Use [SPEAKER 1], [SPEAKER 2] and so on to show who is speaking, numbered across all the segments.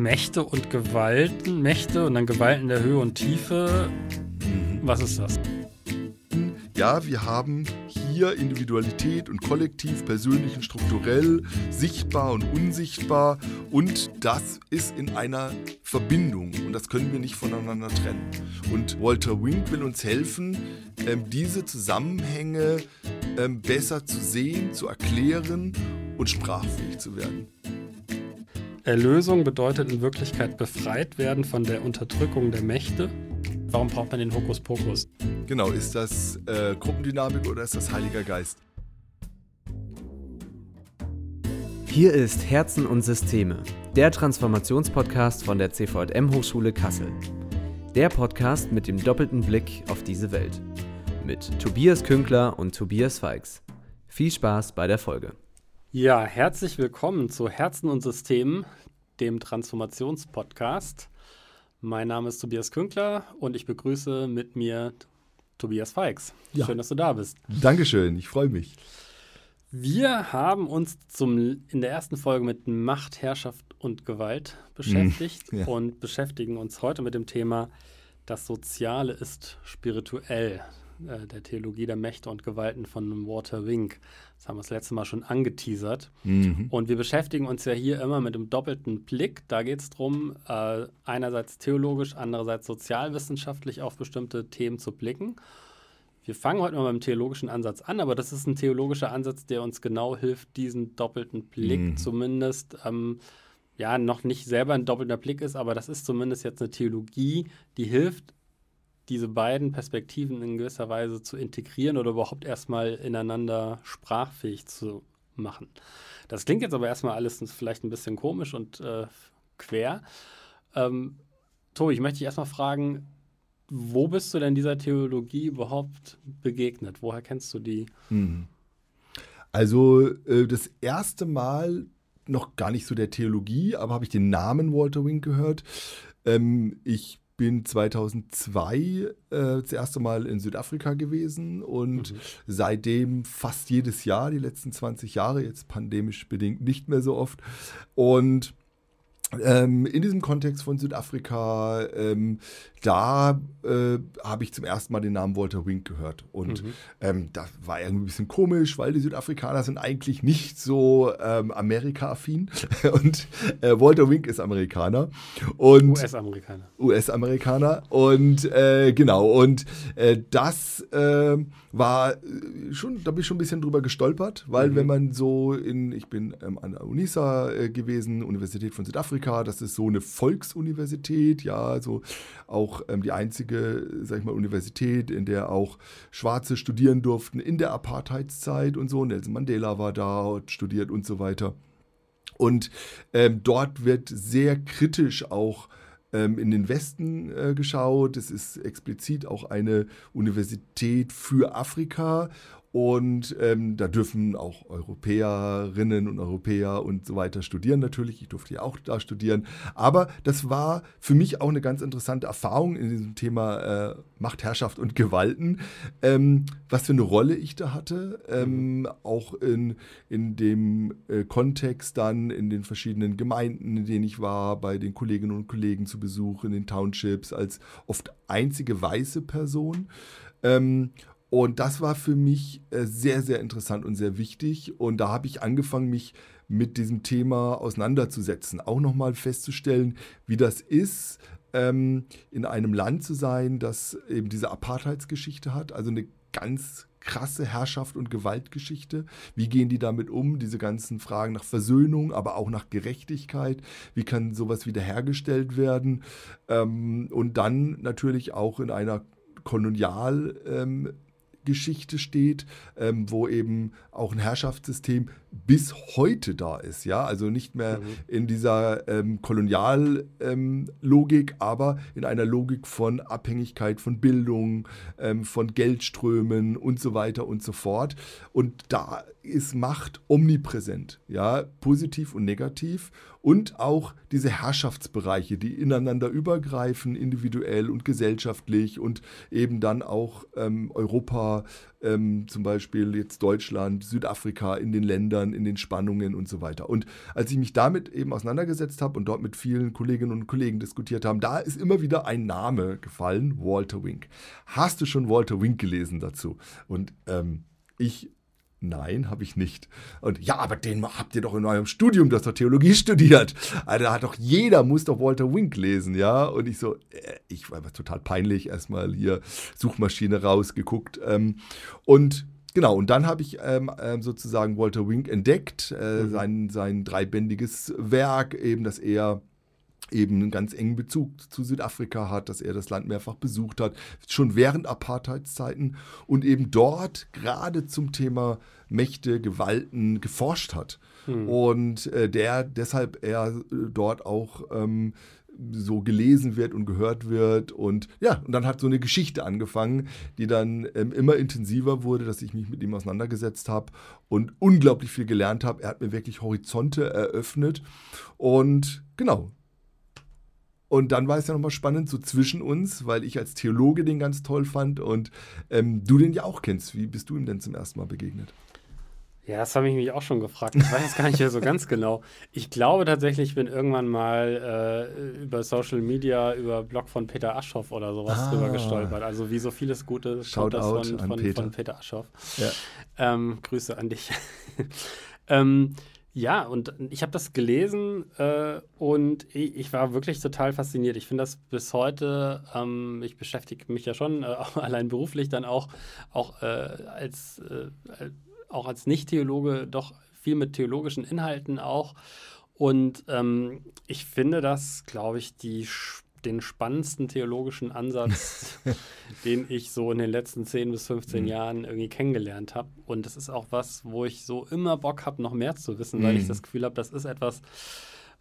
[SPEAKER 1] Mächte und Gewalten, Mächte und dann Gewalten der Höhe und Tiefe. Was ist das?
[SPEAKER 2] Ja, wir haben hier Individualität und Kollektiv, persönlich und strukturell, sichtbar und unsichtbar und das ist in einer Verbindung und das können wir nicht voneinander trennen. Und Walter Wink will uns helfen, ähm, diese Zusammenhänge ähm, besser zu sehen, zu erklären und sprachfähig zu werden.
[SPEAKER 1] Erlösung bedeutet in Wirklichkeit befreit werden von der Unterdrückung der Mächte. Warum braucht man den Hokuspokus?
[SPEAKER 2] Genau, ist das äh, Gruppendynamik oder ist das Heiliger Geist?
[SPEAKER 3] Hier ist Herzen und Systeme, der Transformationspodcast von der CVM Hochschule Kassel. Der Podcast mit dem doppelten Blick auf diese Welt. Mit Tobias Künkler und Tobias Feix. Viel Spaß bei der Folge.
[SPEAKER 1] Ja, herzlich willkommen zu Herzen und Systemen, dem Transformationspodcast. Mein Name ist Tobias Künkler und ich begrüße mit mir Tobias Feix. Ja. Schön, dass du da bist.
[SPEAKER 2] Dankeschön, ich freue mich.
[SPEAKER 1] Wir haben uns zum, in der ersten Folge mit Macht, Herrschaft und Gewalt beschäftigt mhm, ja. und beschäftigen uns heute mit dem Thema Das Soziale ist spirituell. Äh, der Theologie der Mächte und Gewalten von Walter Wink. Das haben wir das letzte Mal schon angeteasert. Mhm. Und wir beschäftigen uns ja hier immer mit einem doppelten Blick. Da geht es darum, äh, einerseits theologisch, andererseits sozialwissenschaftlich auf bestimmte Themen zu blicken. Wir fangen heute mal dem theologischen Ansatz an, aber das ist ein theologischer Ansatz, der uns genau hilft, diesen doppelten Blick mhm. zumindest, ähm, ja, noch nicht selber ein doppelter Blick ist, aber das ist zumindest jetzt eine Theologie, die hilft, diese beiden Perspektiven in gewisser Weise zu integrieren oder überhaupt erstmal ineinander sprachfähig zu machen. Das klingt jetzt aber erstmal alles vielleicht ein bisschen komisch und äh, quer. Ähm, Tobi, ich möchte dich erstmal fragen, wo bist du denn dieser Theologie überhaupt begegnet? Woher kennst du die?
[SPEAKER 2] Hm. Also äh, das erste Mal noch gar nicht so der Theologie, aber habe ich den Namen Walter Wink gehört. Ähm, ich bin 2002 äh, das erste Mal in Südafrika gewesen und mhm. seitdem fast jedes Jahr, die letzten 20 Jahre, jetzt pandemisch bedingt nicht mehr so oft. Und ähm, in diesem Kontext von Südafrika, ähm, da äh, habe ich zum ersten Mal den Namen Walter Wink gehört. Und mhm. ähm, das war irgendwie ein bisschen komisch, weil die Südafrikaner sind eigentlich nicht so ähm, Amerika-affin. Und äh, Walter Wink ist Amerikaner.
[SPEAKER 1] US-Amerikaner.
[SPEAKER 2] US-Amerikaner. Und äh, genau, und äh, das ähm, war äh, schon, da bin ich schon ein bisschen drüber gestolpert, weil mhm. wenn man so in, ich bin ähm, an der UNISA äh, gewesen, Universität von Südafrika, das ist so eine Volksuniversität, ja, so auch ähm, die einzige, sag ich mal, Universität, in der auch Schwarze studieren durften in der Apartheidszeit und so. Nelson Mandela war da und studiert und so weiter. Und ähm, dort wird sehr kritisch auch ähm, in den Westen äh, geschaut. Es ist explizit auch eine Universität für Afrika und ähm, da dürfen auch Europäerinnen und Europäer und so weiter studieren natürlich. Ich durfte ja auch da studieren. Aber das war für mich auch eine ganz interessante Erfahrung in diesem Thema äh, Macht, Herrschaft und Gewalten. Ähm, was für eine Rolle ich da hatte. Ähm. Auch in, in dem äh, Kontext dann in den verschiedenen Gemeinden, in denen ich war, bei den Kolleginnen und Kollegen zu Besuch, in den Townships, als oft einzige weiße Person. Ähm, und das war für mich äh, sehr, sehr interessant und sehr wichtig. Und da habe ich angefangen, mich mit diesem Thema auseinanderzusetzen. Auch nochmal festzustellen, wie das ist, ähm, in einem Land zu sein, das eben diese Apartheidsgeschichte hat. Also eine ganz krasse Herrschaft und Gewaltgeschichte. Wie gehen die damit um? Diese ganzen Fragen nach Versöhnung, aber auch nach Gerechtigkeit. Wie kann sowas wiederhergestellt werden? Ähm, und dann natürlich auch in einer Kolonial- ähm, Geschichte steht, ähm, wo eben auch ein Herrschaftssystem bis heute da ist, ja, also nicht mehr mhm. in dieser ähm, Koloniallogik, ähm, aber in einer Logik von Abhängigkeit von Bildung, ähm, von Geldströmen und so weiter und so fort. Und da ist Macht omnipräsent, ja, positiv und negativ und auch diese Herrschaftsbereiche, die ineinander übergreifen, individuell und gesellschaftlich und eben dann auch ähm, Europa ähm, zum Beispiel jetzt Deutschland, Südafrika in den Ländern, in den Spannungen und so weiter. Und als ich mich damit eben auseinandergesetzt habe und dort mit vielen Kolleginnen und Kollegen diskutiert haben, da ist immer wieder ein Name gefallen, Walter Wink. Hast du schon Walter Wink gelesen dazu? Und ähm, ich Nein, habe ich nicht. Und ja, aber den habt ihr doch in eurem Studium, das doch Theologie studiert. Also, da hat doch jeder, muss doch Walter Wink lesen, ja. Und ich so, äh, ich war total peinlich, erstmal hier Suchmaschine rausgeguckt. Ähm, und Genau, und dann habe ich ähm, ähm sozusagen Walter Wink entdeckt, äh, mhm. sein, sein dreibändiges Werk, eben, das er eben einen ganz engen Bezug zu Südafrika hat, dass er das Land mehrfach besucht hat, schon während Apartheidszeiten und eben dort gerade zum Thema Mächte, Gewalten geforscht hat. Hm. Und äh, der deshalb er äh, dort auch ähm, so gelesen wird und gehört wird. Und ja, und dann hat so eine Geschichte angefangen, die dann ähm, immer intensiver wurde, dass ich mich mit ihm auseinandergesetzt habe und unglaublich viel gelernt habe. Er hat mir wirklich Horizonte eröffnet. Und genau, und dann war es ja nochmal spannend, so zwischen uns, weil ich als Theologe den ganz toll fand und ähm, du den ja auch kennst. Wie bist du ihm denn zum ersten Mal begegnet?
[SPEAKER 1] Ja, das habe ich mich auch schon gefragt. Ich weiß es gar nicht mehr so ganz genau. Ich glaube tatsächlich, ich bin irgendwann mal äh, über Social Media, über Blog von Peter Aschoff oder sowas ah. drüber gestolpert. Also wie so vieles Gutes
[SPEAKER 2] schaut das
[SPEAKER 1] von, von, Peter. von Peter Aschoff. Ja. Ähm, Grüße an dich. ähm, ja, und ich habe das gelesen äh, und ich, ich, war wirklich total fasziniert. Ich finde das bis heute, ähm, ich beschäftige mich ja schon, äh, allein beruflich dann auch, auch äh, als, äh, auch als Nicht-Theologe doch viel mit theologischen Inhalten auch. Und ähm, ich finde das, glaube ich, die den spannendsten theologischen Ansatz, den ich so in den letzten 10 bis 15 mhm. Jahren irgendwie kennengelernt habe. Und das ist auch was, wo ich so immer Bock habe, noch mehr zu wissen, mhm. weil ich mhm. das Gefühl habe, das ist etwas,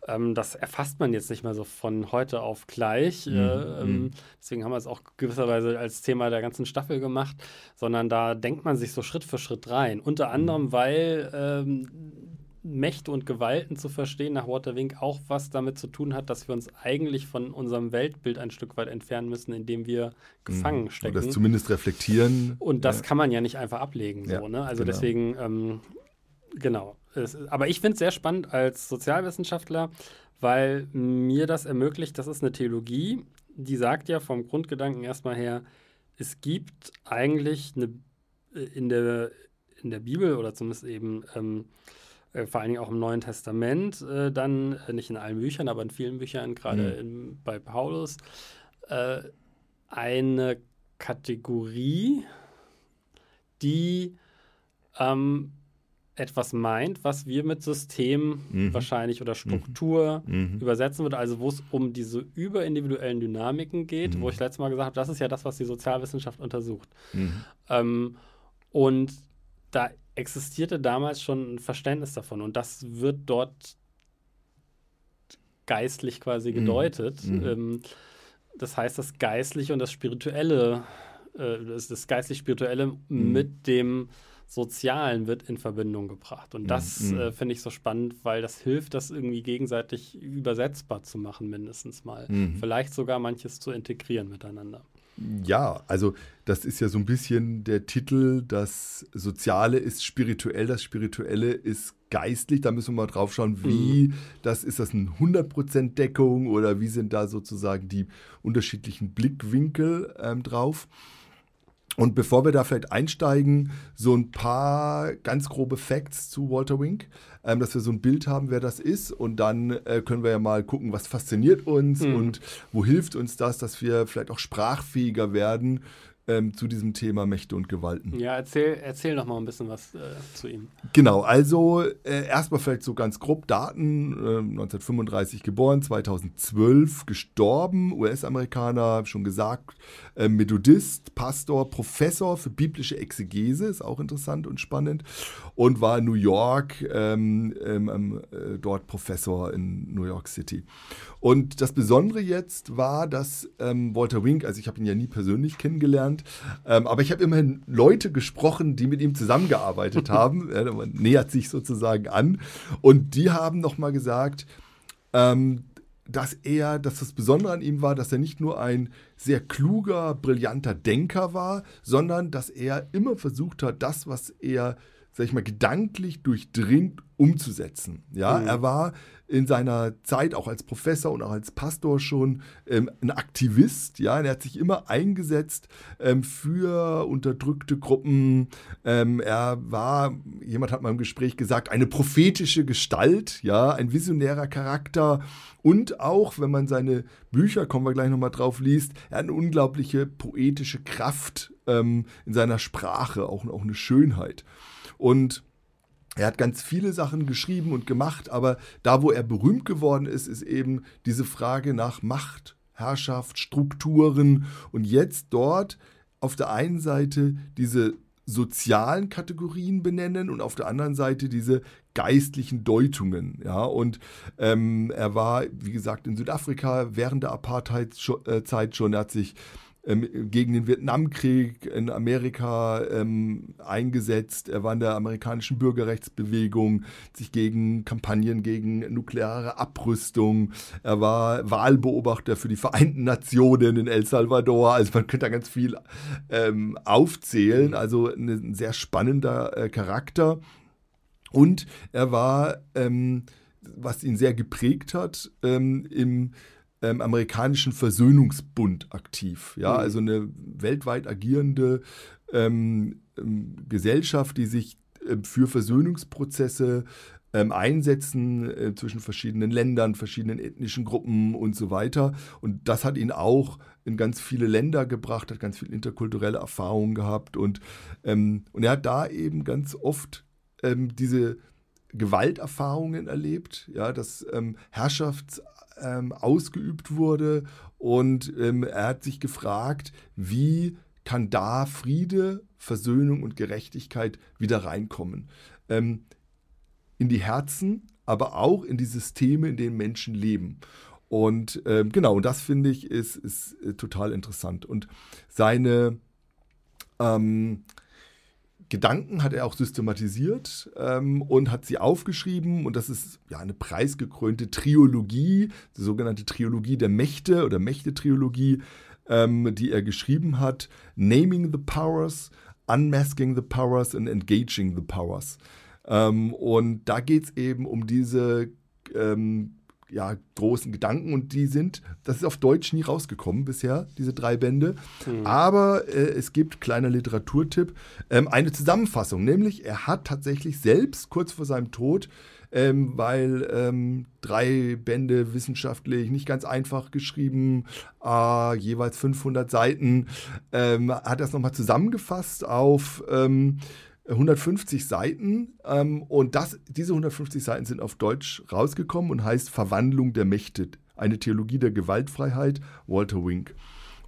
[SPEAKER 1] ähm, das erfasst man jetzt nicht mehr so von heute auf gleich. Mhm. Äh, ähm, mhm. deswegen haben wir es auch gewisserweise als Thema der ganzen Staffel gemacht, sondern da denkt man sich so Schritt für Schritt rein. Unter mhm. anderem, weil ähm, Mächte und Gewalten zu verstehen nach Waterwink auch was damit zu tun hat, dass wir uns eigentlich von unserem Weltbild ein Stück weit entfernen müssen, in dem wir gefangen mhm. stecken.
[SPEAKER 2] Oder das zumindest reflektieren.
[SPEAKER 1] Und das ja. kann man ja nicht einfach ablegen. So, ja, ne? Also genau. deswegen, ähm, genau. Es, aber ich finde es sehr spannend als Sozialwissenschaftler, weil mir das ermöglicht, das ist eine Theologie, die sagt ja vom Grundgedanken erstmal her, es gibt eigentlich eine, äh, in, der, in der Bibel oder zumindest eben ähm, äh, vor allen Dingen auch im Neuen Testament, äh, dann äh, nicht in allen Büchern, aber in vielen Büchern, gerade mhm. bei Paulus, äh, eine Kategorie, die ähm, etwas meint, was wir mit System mhm. wahrscheinlich oder Struktur mhm. mhm. übersetzen würde, also wo es um diese überindividuellen Dynamiken geht, wo mhm. ich letztes Mal gesagt habe, das ist ja das, was die Sozialwissenschaft untersucht. Mhm. Ähm, und da existierte damals schon ein Verständnis davon und das wird dort geistlich quasi mhm. gedeutet. Mhm. Ähm, das heißt, das Geistliche und das Spirituelle, äh, das, das Geistlich-Spirituelle mhm. mit dem Sozialen wird in Verbindung gebracht. Und das mhm. äh, finde ich so spannend, weil das hilft, das irgendwie gegenseitig übersetzbar zu machen, mindestens mal. Mhm. Vielleicht sogar manches zu integrieren miteinander.
[SPEAKER 2] Ja, also das ist ja so ein bisschen der Titel, das Soziale ist spirituell, das Spirituelle ist geistlich. Da müssen wir mal drauf schauen, wie, mhm. das ist das eine 100% Deckung oder wie sind da sozusagen die unterschiedlichen Blickwinkel ähm, drauf. Und bevor wir da vielleicht einsteigen, so ein paar ganz grobe Facts zu Walter Wink, ähm, dass wir so ein Bild haben, wer das ist. Und dann äh, können wir ja mal gucken, was fasziniert uns mhm. und wo hilft uns das, dass wir vielleicht auch sprachfähiger werden ähm, zu diesem Thema Mächte und Gewalten.
[SPEAKER 1] Ja, erzähl, erzähl noch mal ein bisschen was äh, zu ihm.
[SPEAKER 2] Genau, also äh, erstmal vielleicht so ganz grob Daten. Äh, 1935 geboren, 2012 gestorben, US-Amerikaner, schon gesagt, äh, Methodist, Pastor, Professor für biblische Exegese, ist auch interessant und spannend. Und war in New York ähm, ähm, ähm äh, dort Professor in New York City. Und das Besondere jetzt war, dass ähm, Walter Wink, also ich habe ihn ja nie persönlich kennengelernt, ähm, aber ich habe immerhin Leute gesprochen, die mit ihm zusammengearbeitet haben. ja, man nähert sich sozusagen an. Und die haben nochmal gesagt, ähm, dass er, dass das Besondere an ihm war, dass er nicht nur ein sehr kluger, brillanter Denker war, sondern dass er immer versucht hat, das, was er, sag ich mal, gedanklich durchdringt, umzusetzen. Ja, mhm. er war in seiner Zeit auch als Professor und auch als Pastor schon ähm, ein Aktivist. Ja, er hat sich immer eingesetzt ähm, für unterdrückte Gruppen. Ähm, er war, jemand hat mal im Gespräch gesagt, eine prophetische Gestalt, ja, ein visionärer Charakter und auch, wenn man seine Bücher, kommen wir gleich nochmal drauf, liest, er hat eine unglaubliche poetische Kraft ähm, in seiner Sprache, auch, auch eine Schönheit. Und er hat ganz viele Sachen geschrieben und gemacht, aber da, wo er berühmt geworden ist, ist eben diese Frage nach Macht, Herrschaft, Strukturen und jetzt dort auf der einen Seite diese sozialen Kategorien benennen und auf der anderen Seite diese geistlichen Deutungen. Ja, und ähm, er war, wie gesagt, in Südafrika während der Apartheidzeit schon. Er hat sich ähm, gegen den Vietnamkrieg in Amerika ähm, eingesetzt. Er war in der amerikanischen Bürgerrechtsbewegung, sich gegen Kampagnen gegen nukleare Abrüstung. Er war Wahlbeobachter für die Vereinten Nationen in El Salvador. Also man könnte da ganz viel ähm, aufzählen. Also ein sehr spannender äh, Charakter. Und er war, ähm, was ihn sehr geprägt hat, ähm, im ähm, amerikanischen Versöhnungsbund aktiv. Ja, mhm. also eine weltweit agierende ähm, ähm Gesellschaft, die sich äh, für Versöhnungsprozesse ähm, einsetzen äh, zwischen verschiedenen Ländern, verschiedenen ethnischen Gruppen und so weiter. Und das hat ihn auch in ganz viele Länder gebracht, hat ganz viel interkulturelle Erfahrungen gehabt und, ähm, und er hat da eben ganz oft ähm, diese Gewalterfahrungen erlebt, ja, dass ähm, Herrschafts ähm, ausgeübt wurde. Und ähm, er hat sich gefragt, wie kann da Friede, Versöhnung und Gerechtigkeit wieder reinkommen. Ähm, in die Herzen, aber auch in die Systeme, in denen Menschen leben. Und ähm, genau, und das finde ich ist, ist äh, total interessant. Und seine, ähm, Gedanken hat er auch systematisiert ähm, und hat sie aufgeschrieben. Und das ist ja eine preisgekrönte Triologie, die sogenannte Triologie der Mächte oder Mächte-Triologie, ähm, die er geschrieben hat. Naming the Powers, Unmasking the Powers and Engaging the Powers. Ähm, und da geht es eben um diese ähm, ja, großen Gedanken und die sind, das ist auf Deutsch nie rausgekommen bisher, diese drei Bände. Mhm. Aber äh, es gibt, kleiner Literaturtipp, ähm, eine Zusammenfassung, nämlich er hat tatsächlich selbst kurz vor seinem Tod, ähm, weil ähm, drei Bände wissenschaftlich nicht ganz einfach geschrieben, äh, jeweils 500 Seiten, ähm, hat das nochmal zusammengefasst auf ähm, 150 Seiten ähm, und das, diese 150 Seiten sind auf Deutsch rausgekommen und heißt Verwandlung der Mächte, eine Theologie der Gewaltfreiheit, Walter Wink.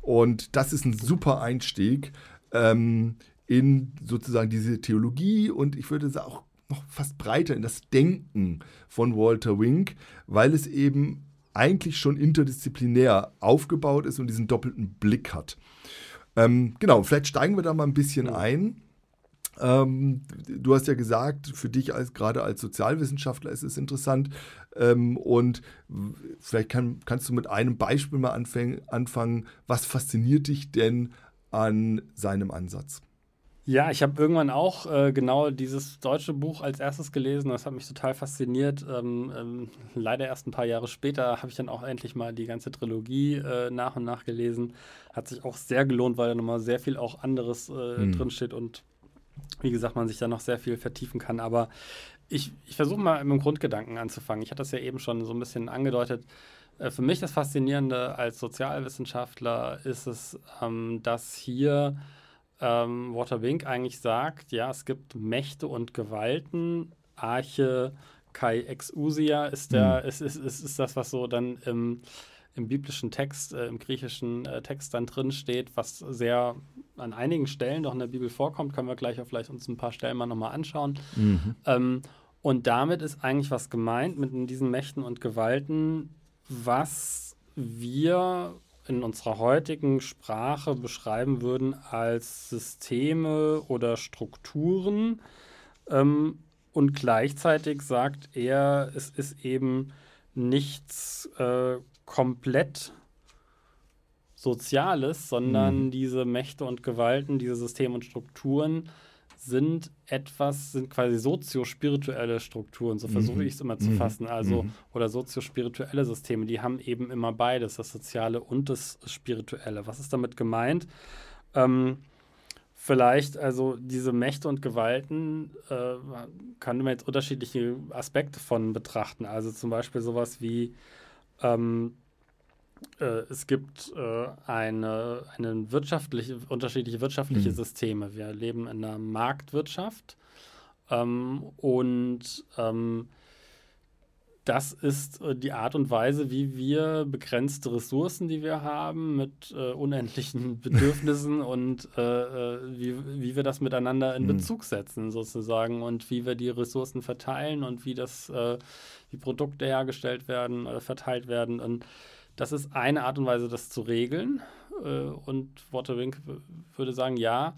[SPEAKER 2] Und das ist ein super Einstieg ähm, in sozusagen diese Theologie und ich würde sagen auch noch fast breiter in das Denken von Walter Wink, weil es eben eigentlich schon interdisziplinär aufgebaut ist und diesen doppelten Blick hat. Ähm, genau, vielleicht steigen wir da mal ein bisschen ein. Ähm, du hast ja gesagt, für dich als gerade als Sozialwissenschaftler ist es interessant. Ähm, und vielleicht kann, kannst du mit einem Beispiel mal anfäng, anfangen. Was fasziniert dich denn an seinem Ansatz?
[SPEAKER 1] Ja, ich habe irgendwann auch äh, genau dieses deutsche Buch als erstes gelesen. Das hat mich total fasziniert. Ähm, ähm, leider erst ein paar Jahre später habe ich dann auch endlich mal die ganze Trilogie äh, nach und nach gelesen. Hat sich auch sehr gelohnt, weil da nochmal sehr viel auch anderes äh, hm. drinsteht und wie gesagt, man sich da noch sehr viel vertiefen kann. Aber ich, ich versuche mal mit dem Grundgedanken anzufangen. Ich hatte das ja eben schon so ein bisschen angedeutet. Äh, für mich das Faszinierende als Sozialwissenschaftler ist es, ähm, dass hier ähm, Walter Wink eigentlich sagt, ja, es gibt Mächte und Gewalten. Arche Kai Exousia ist, der, mhm. ist, ist, ist, ist das, was so dann im im biblischen Text, äh, im griechischen äh, Text dann drin steht, was sehr an einigen Stellen doch in der Bibel vorkommt, können wir gleich auch vielleicht uns ein paar Stellen mal nochmal anschauen. Mhm. Ähm, und damit ist eigentlich was gemeint mit diesen Mächten und Gewalten, was wir in unserer heutigen Sprache beschreiben würden als Systeme oder Strukturen. Ähm, und gleichzeitig sagt er, es ist eben nichts äh, komplett Soziales, sondern mhm. diese Mächte und Gewalten, diese Systeme und Strukturen sind etwas, sind quasi soziospirituelle Strukturen, so versuche mhm. ich es immer zu mhm. fassen, also mhm. oder soziospirituelle Systeme, die haben eben immer beides, das Soziale und das Spirituelle. Was ist damit gemeint? Ähm, vielleicht, also diese Mächte und Gewalten äh, kann man jetzt unterschiedliche Aspekte von betrachten. Also zum Beispiel sowas wie ähm, äh, es gibt äh, eine, eine wirtschaftliche, unterschiedliche wirtschaftliche mhm. Systeme. Wir leben in einer Marktwirtschaft ähm, und ähm, das ist äh, die Art und Weise, wie wir begrenzte Ressourcen, die wir haben, mit äh, unendlichen Bedürfnissen und äh, äh, wie, wie wir das miteinander in mhm. Bezug setzen, sozusagen, und wie wir die Ressourcen verteilen und wie das, äh, wie Produkte hergestellt werden, äh, verteilt werden. Und das ist eine Art und Weise, das zu regeln. Äh, und Waterwink würde sagen, ja,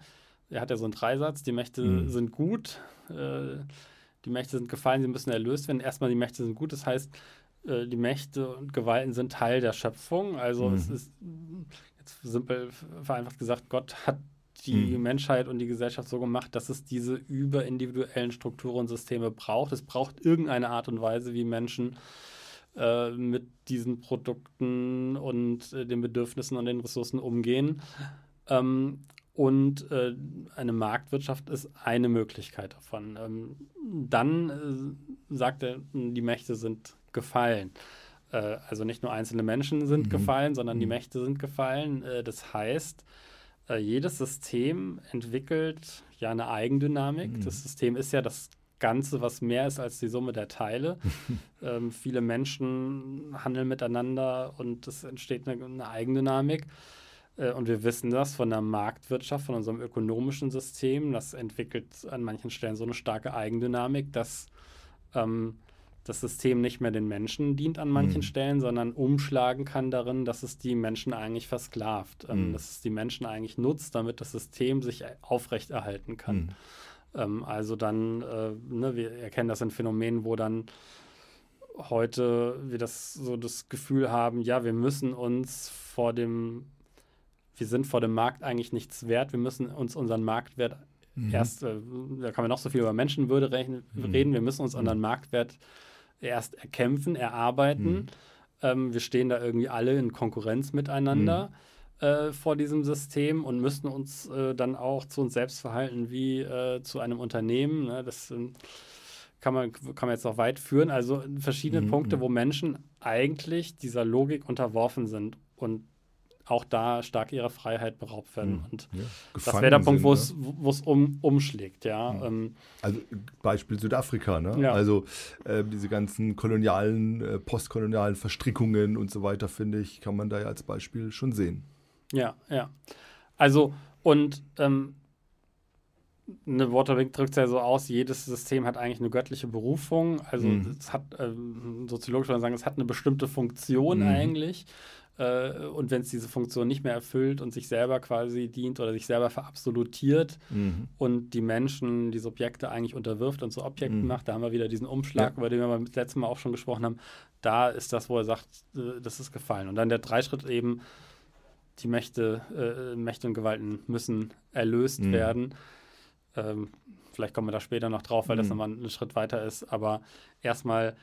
[SPEAKER 1] er hat ja so einen Dreisatz, die Mächte mhm. sind gut, äh, die Mächte sind gefallen, sie müssen erlöst werden. Erstmal, die Mächte sind gut, das heißt, äh, die Mächte und Gewalten sind Teil der Schöpfung. Also mhm. es ist jetzt simpel vereinfacht gesagt, Gott hat die mhm. Menschheit und die Gesellschaft so gemacht, dass es diese überindividuellen Strukturen und Systeme braucht. Es braucht irgendeine Art und Weise, wie Menschen äh, mit diesen Produkten und äh, den Bedürfnissen und den Ressourcen umgehen. Ähm, und äh, eine Marktwirtschaft ist eine Möglichkeit davon. Ähm, dann äh, sagt er, die Mächte sind gefallen. Äh, also nicht nur einzelne Menschen sind mhm. gefallen, sondern die mhm. Mächte sind gefallen. das heißt, jedes System entwickelt ja eine Eigendynamik. Mhm. Das System ist ja das Ganze, was mehr ist als die Summe der Teile. ähm, viele Menschen handeln miteinander und es entsteht eine, eine Eigendynamik. Äh, und wir wissen das von der Marktwirtschaft, von unserem ökonomischen System. Das entwickelt an manchen Stellen so eine starke Eigendynamik, dass ähm, das System nicht mehr den Menschen dient an manchen mhm. Stellen, sondern umschlagen kann darin, dass es die Menschen eigentlich versklavt, ähm, mhm. dass es die Menschen eigentlich nutzt, damit das System sich aufrechterhalten kann. Mhm. Ähm, also dann, äh, ne, wir erkennen das in Phänomenen, wo dann heute wir das so das Gefühl haben, ja, wir müssen uns vor dem, wir sind vor dem Markt eigentlich nichts wert, wir müssen uns unseren Marktwert mhm. erst, äh, da kann man noch so viel über Menschenwürde mhm. reden, wir müssen uns mhm. unseren Marktwert erst erkämpfen, erarbeiten. Mhm. Ähm, wir stehen da irgendwie alle in Konkurrenz miteinander. Mhm äh, vor diesem System und müssen uns äh, dann auch zu uns selbst verhalten wie äh, zu einem Unternehmen. Ne? Das ähm, kann, man, kann man jetzt noch weit führen. Also verschiedene mhm. Punkte, wo Menschen eigentlich dieser Logik unterworfen sind und auch da stark ihrer Freiheit beraubt werden. Mhm. Und ja, das wäre der Punkt, wo es ne? um, umschlägt, ja. Mhm. Ähm,
[SPEAKER 2] also Beispiel Südafrika, ne? Ja. Also äh, diese ganzen kolonialen, äh, postkolonialen Verstrickungen und so weiter, finde ich, kann man da ja als Beispiel schon sehen.
[SPEAKER 1] Ja, ja. Also, und ähm, eine Waterwing drückt es ja so aus, jedes System hat eigentlich eine göttliche Berufung. Also mhm. es hat, ähm, soziologisch würde man sagen, es hat eine bestimmte Funktion mhm. eigentlich. Äh, und wenn es diese Funktion nicht mehr erfüllt und sich selber quasi dient oder sich selber verabsolutiert mhm. und die Menschen, die Subjekte eigentlich unterwirft und zu Objekten mhm. macht, da haben wir wieder diesen Umschlag, ja. über den wir das letzte Mal auch schon gesprochen haben. Da ist das, wo er sagt, äh, das ist gefallen. Und dann der Dreischritt eben, die Mächte, äh, Mächte und Gewalten müssen erlöst mhm. werden. Ähm, vielleicht kommen wir da später noch drauf, weil mhm. das nochmal ein Schritt weiter ist. Aber erstmal,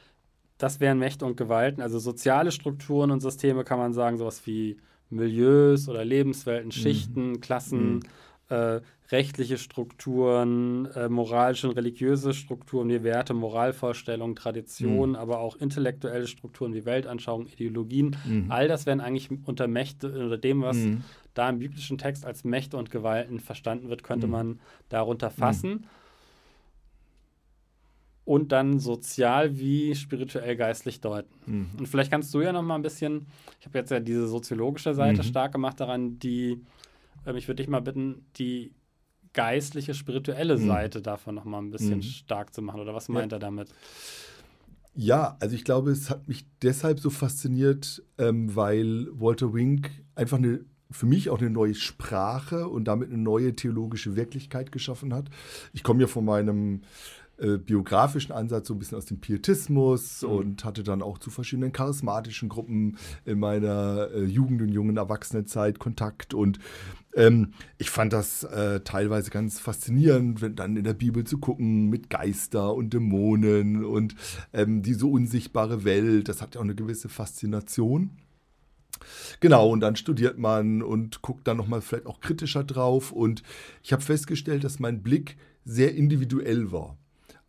[SPEAKER 1] das wären Mächte und Gewalten. Also soziale Strukturen und Systeme kann man sagen, sowas wie Milieus oder Lebenswelten, mhm. Schichten, Klassen, mhm äh, rechtliche Strukturen, äh, moralische und religiöse Strukturen wie Werte, Moralvorstellungen, Traditionen, mhm. aber auch intellektuelle Strukturen wie Weltanschauung, Ideologien. Mhm. All das werden eigentlich unter Mächte, unter dem, was mhm. da im biblischen Text als Mächte und Gewalten verstanden wird, könnte mhm. man darunter fassen. Mhm. Und dann sozial wie spirituell geistlich deuten. Mhm. Und vielleicht kannst du ja noch mal ein bisschen, ich habe jetzt ja diese soziologische Seite stark gemacht daran, die ähm, ich würde dich mal bitten, die geistliche, spirituelle mhm. Seite mhm. davon noch mal ein bisschen mhm. stark zu machen. Oder was meint ja. er damit?
[SPEAKER 2] Ja, also ich glaube, es hat mich deshalb so fasziniert, ähm, weil Walter Wink einfach eine für mich auch eine neue Sprache und damit eine neue theologische Wirklichkeit geschaffen hat. Ich komme ja von meinem äh, biografischen Ansatz, so ein bisschen aus dem Pietismus
[SPEAKER 1] Mhm.
[SPEAKER 2] und hatte dann auch zu verschiedenen charismatischen Gruppen in meiner äh, Jugend- und jungen Erwachsenenzeit Kontakt. Und ähm, ich fand das äh, teilweise ganz faszinierend, wenn dann in der Bibel zu gucken mit Geister und Dämonen und ähm, diese unsichtbare Welt. Das hat ja auch eine gewisse Faszination. Genau, und dann studiert man und guckt dann nochmal vielleicht auch kritischer drauf. Und ich habe festgestellt, dass mein Blick sehr individuell war.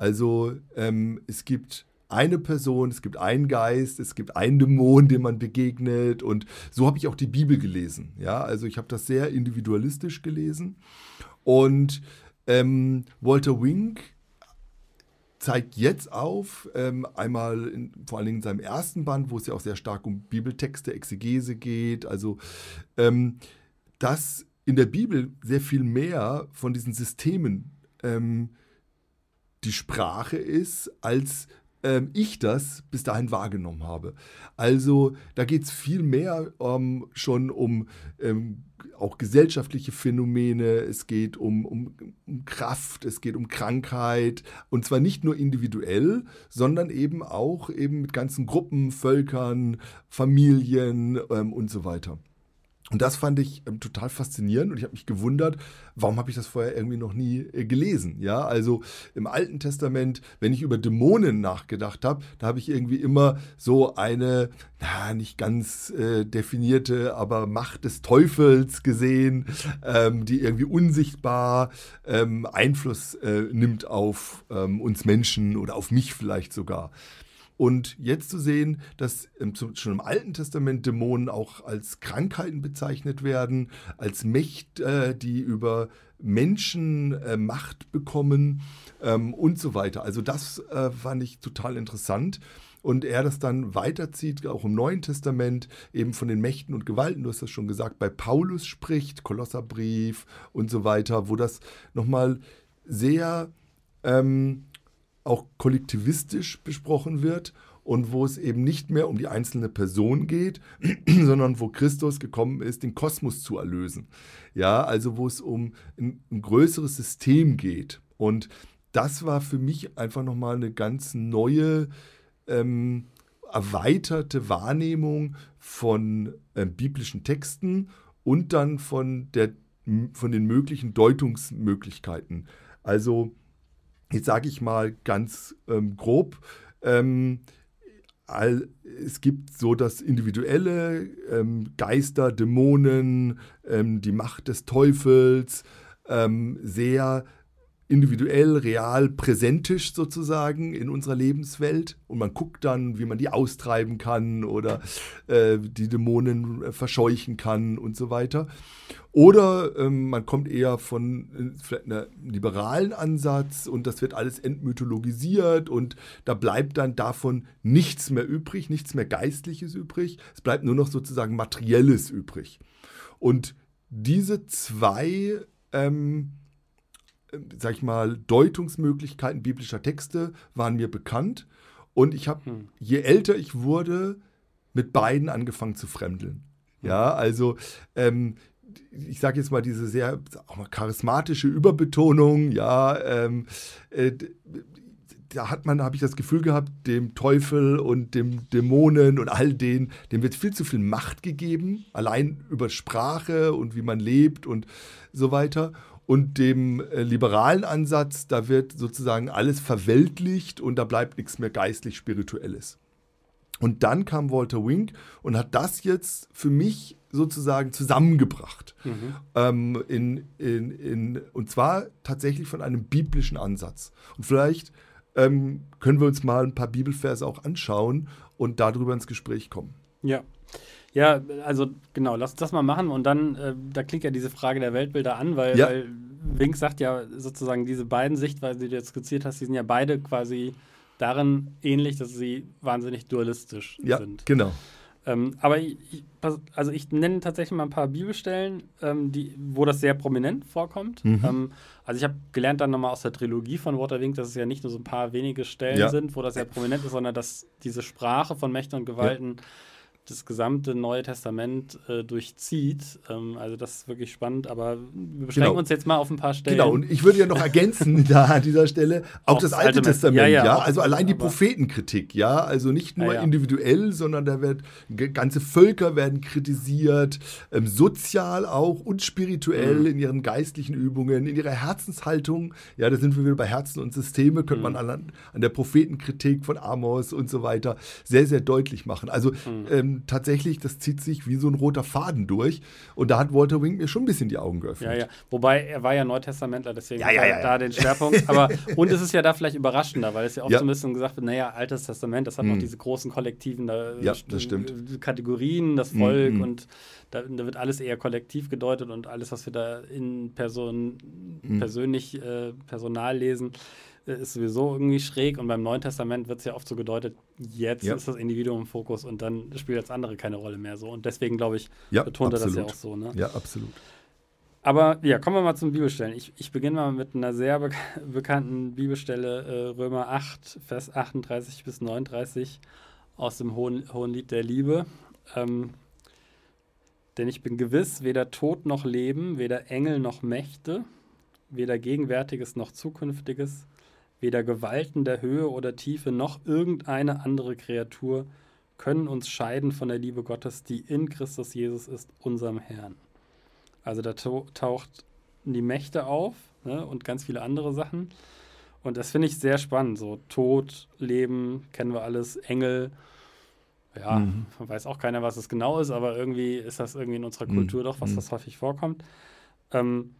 [SPEAKER 2] Also ähm, es gibt eine Person, es gibt einen Geist, es gibt einen Dämon, dem man begegnet. Und so habe ich auch die Bibel gelesen. Ja, also ich habe das sehr individualistisch gelesen. Und ähm, Walter Wink zeigt jetzt auf, ähm, einmal in, vor allen Dingen in seinem ersten Band, wo es ja auch sehr stark um Bibeltexte, Exegese geht, also ähm, dass in der Bibel sehr viel mehr von diesen Systemen ähm, die Sprache ist, als ähm, ich das bis dahin wahrgenommen habe. Also da geht es viel mehr ähm, schon um ähm, auch gesellschaftliche Phänomene, es geht um, um, um Kraft, es geht um Krankheit und zwar nicht nur individuell, sondern eben auch eben mit ganzen Gruppen, Völkern, Familien ähm, und so weiter. Und das fand ich ähm, total faszinierend und ich habe mich gewundert, warum habe ich das vorher irgendwie noch nie äh, gelesen? Ja, also im Alten Testament, wenn ich über Dämonen nachgedacht habe, da habe ich irgendwie immer so eine, na, nicht ganz äh, definierte, aber Macht des Teufels gesehen, ähm, die irgendwie unsichtbar ähm, Einfluss äh, nimmt auf ähm, uns Menschen oder auf mich vielleicht sogar. Und jetzt zu sehen, dass im, schon im Alten Testament Dämonen auch als Krankheiten bezeichnet werden, als Mächte, äh, die über Menschen äh, Macht bekommen ähm, und so weiter. Also das äh, fand ich total interessant. Und er das dann weiterzieht, auch im Neuen Testament, eben von den Mächten und Gewalten, du hast das schon gesagt, bei Paulus spricht, Kolosserbrief und so weiter, wo das nochmal sehr ähm, auch kollektivistisch besprochen wird und wo es eben nicht mehr um die einzelne Person geht, sondern wo Christus gekommen ist, den Kosmos zu erlösen. Ja, also wo es um ein, ein größeres System geht. Und das war für mich einfach nochmal eine ganz neue, ähm, erweiterte Wahrnehmung von äh, biblischen Texten und dann von, der, von den möglichen Deutungsmöglichkeiten. Also jetzt sage ich mal ganz ähm, grob, ähm, all, es gibt so das Individuelle, ähm, Geister, Dämonen, ähm, die Macht des Teufels, ähm, sehr individuell, real, präsentisch sozusagen in unserer Lebenswelt. Und man guckt dann, wie man die austreiben kann oder äh, die Dämonen äh, verscheuchen kann und so weiter. Oder ähm, man kommt eher von äh, vielleicht einem liberalen Ansatz und das wird alles entmythologisiert und da bleibt dann davon nichts mehr übrig, nichts mehr Geistliches übrig. Es bleibt nur noch sozusagen Materielles übrig. Und diese zwei ähm, sag ich mal, Deutungsmöglichkeiten biblischer Texte waren mir bekannt. Und ich habe, hm. je älter ich wurde, mit beiden angefangen zu fremdeln. Ja, also ähm, ich sage jetzt mal diese sehr auch mal charismatische Überbetonung, ja, ähm, äh, da hat man, habe ich das Gefühl gehabt, dem Teufel und dem Dämonen und all denen, dem wird viel zu viel Macht gegeben, allein über Sprache und wie man lebt und so weiter und dem äh, liberalen Ansatz, da wird sozusagen alles verweltlicht und da bleibt nichts mehr geistlich-spirituelles. Und dann kam Walter Wink und hat das jetzt für mich sozusagen zusammengebracht. Mhm. Ähm, in, in, in, und zwar tatsächlich von einem biblischen Ansatz. Und vielleicht ähm, können wir uns mal ein paar Bibelverse auch anschauen und darüber ins Gespräch kommen.
[SPEAKER 1] Ja. Ja, also genau, lass uns das mal machen und dann, äh, da klingt ja diese Frage der Weltbilder an, weil, ja. weil Wink sagt ja sozusagen, diese beiden Sichtweisen, die du jetzt skizziert hast, die sind ja beide quasi darin ähnlich, dass sie wahnsinnig dualistisch
[SPEAKER 2] ja,
[SPEAKER 1] sind.
[SPEAKER 2] Genau.
[SPEAKER 1] Ähm, aber ich, also ich nenne tatsächlich mal ein paar Bibelstellen, ähm, die, wo das sehr prominent vorkommt. Mhm. Ähm, also ich habe gelernt dann nochmal aus der Trilogie von Walter Wink, dass es ja nicht nur so ein paar wenige Stellen ja. sind, wo das sehr prominent ist, sondern dass diese Sprache von Mächten und Gewalten ja das gesamte Neue Testament äh, durchzieht. Ähm, also das ist wirklich spannend, aber wir beschränken genau. uns jetzt mal auf ein paar Stellen.
[SPEAKER 2] Genau, und ich würde ja noch ergänzen da an dieser Stelle auch, auch das, Alte, Alte Testament, ja, ja, ja. also allein die Prophetenkritik, ja, also nicht nur individuell, sondern da wird ganze Völker werden kritisiert, ähm, sozial auch und spirituell mhm. in ihren geistlichen Übungen, in ihrer Herzenshaltung. Ja, da sind wir wieder bei Herzen und Systeme, könnte mhm. man an, an der Prophetenkritik von Amos und so weiter sehr, sehr deutlich machen. Also mhm. ähm, tatsächlich, das zieht sich wie so ein roter Faden durch. Und da hat Walter Wink mir schon ein bisschen die Augen geöffnet.
[SPEAKER 1] Ja, ja. Wobei er war ja Neutestamentler, deswegen ja, ja, ja, da den Schwerpunkt. Aber und es ist ja da vielleicht überraschender, weil es ja oft so ein bisschen gesagt wird, naja, Altes Testament, das hat mhm. noch diese großen kollektiven da,
[SPEAKER 2] das stimmt.
[SPEAKER 1] Kategorien, das Volk mhm. und da, da, wird alles eher kollektiv gedeutet und alles, was wir da in Person, mhm. persönlich, äh, personal lesen, äh, ist sowieso irgendwie schräg und beim Neuen Testament wird es ja oft so gedeutet, jetzt ja. ist das Individuum im Fokus und dann spielt das andere keine Rolle mehr so. Und deswegen, glaube ich,
[SPEAKER 2] ja,
[SPEAKER 1] betont
[SPEAKER 2] absolut.
[SPEAKER 1] er das ja auch so. Ne?
[SPEAKER 2] Ja, absolut.
[SPEAKER 1] Aber ja, kommen wir mal zum Bibelstellen. Ich, ich beginne mal mit einer sehr be bekannten Bibelstelle, äh, Römer 8, Vers 38 bis 39 aus dem Hohen, Hohen Lied der Liebe. Ähm, denn ich bin gewiss, weder Tod noch Leben, weder Engel noch Mächte, weder Gegenwärtiges noch Zukünftiges, Weder Gewalten der Höhe oder Tiefe noch irgendeine andere Kreatur können uns scheiden von der Liebe Gottes, die in Christus Jesus ist, unserem Herrn. Also da taucht die Mächte auf ne, und ganz viele andere Sachen. Und das finde ich sehr spannend. So Tod, Leben, kennen wir alles, Engel. Ja, mhm. weiß auch keiner, was es genau ist, aber irgendwie ist das irgendwie in unserer Kultur mhm. doch, was mhm. das häufig vorkommt. Ähm,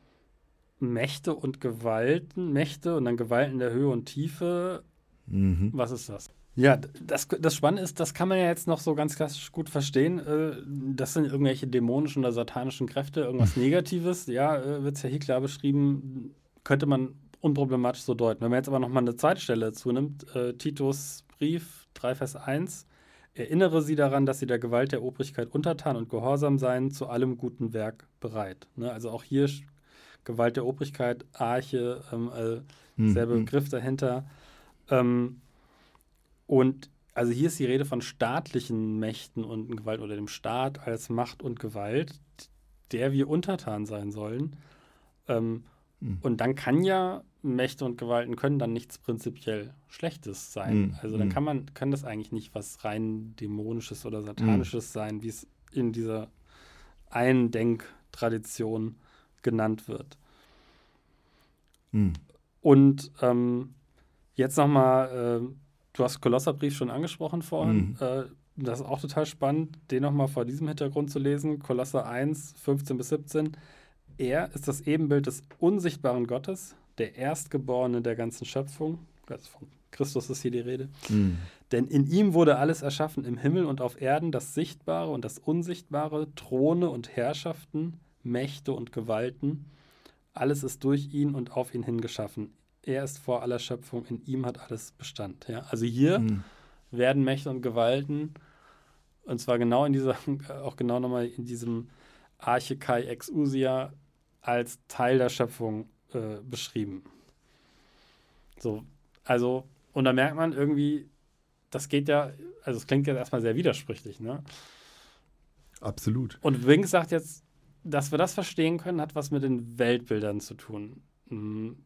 [SPEAKER 1] Mächte und Gewalten, Mächte und dann Gewalten der Höhe und Tiefe. Mhm. Was ist das? Ja, das, das Spannende ist, das kann man ja jetzt noch so ganz klassisch gut verstehen. Äh, das sind irgendwelche dämonischen oder satanischen Kräfte, irgendwas Negatives. Ja, äh, wird es ja hier klar beschrieben, könnte man unproblematisch so deuten. Wenn man jetzt aber nochmal eine zweite Stelle zunimmt, äh, Titus Brief 3, Vers 1, erinnere sie daran, dass sie der Gewalt der Obrigkeit untertan und gehorsam seien, zu allem guten Werk bereit. Ne? Also auch hier Gewalt der Obrigkeit, Arche, ähm, äh, mhm. selber Begriff dahinter. Ähm, und also hier ist die Rede von staatlichen Mächten und Gewalt oder dem Staat als Macht und Gewalt, der wir untertan sein sollen. Ähm, mhm. Und dann kann ja Mächte und Gewalten können dann nichts prinzipiell Schlechtes sein. Mhm. Also dann hm. kann man, kann das eigentlich nicht was rein dämonisches oder satanisches hm. sein, wie es in dieser einen Denktradition genannt wird. Hm. Und ähm, jetzt nochmal, äh, du hast Kolosserbrief schon angesprochen vorhin. Hm. Äh, das ist auch total spannend, den nochmal vor diesem Hintergrund zu lesen. Kolosser 1, 15 bis 17. Er ist das Ebenbild des unsichtbaren Gottes, der Erstgeborene der ganzen Schöpfung. Also von Christus ist hier die Rede. Mhm. Denn in ihm wurde alles erschaffen, im Himmel und auf Erden, das Sichtbare und das Unsichtbare, Throne und Herrschaften, Mächte und Gewalten. Alles ist durch ihn und auf ihn hingeschaffen. Er ist vor aller Schöpfung, in ihm hat alles Bestand. Ja? Also hier mhm. werden Mächte und Gewalten, und zwar genau in dieser, auch genau nochmal in diesem Arche Kai ex Usia als Teil der Schöpfung äh, beschrieben. So, also, und da merkt man irgendwie, das geht ja, also es klingt jetzt erstmal sehr widersprüchlich, ne?
[SPEAKER 2] Absolut.
[SPEAKER 1] Und Wink sagt jetzt, dass wir das verstehen können, hat was mit den Weltbildern zu tun. Hm.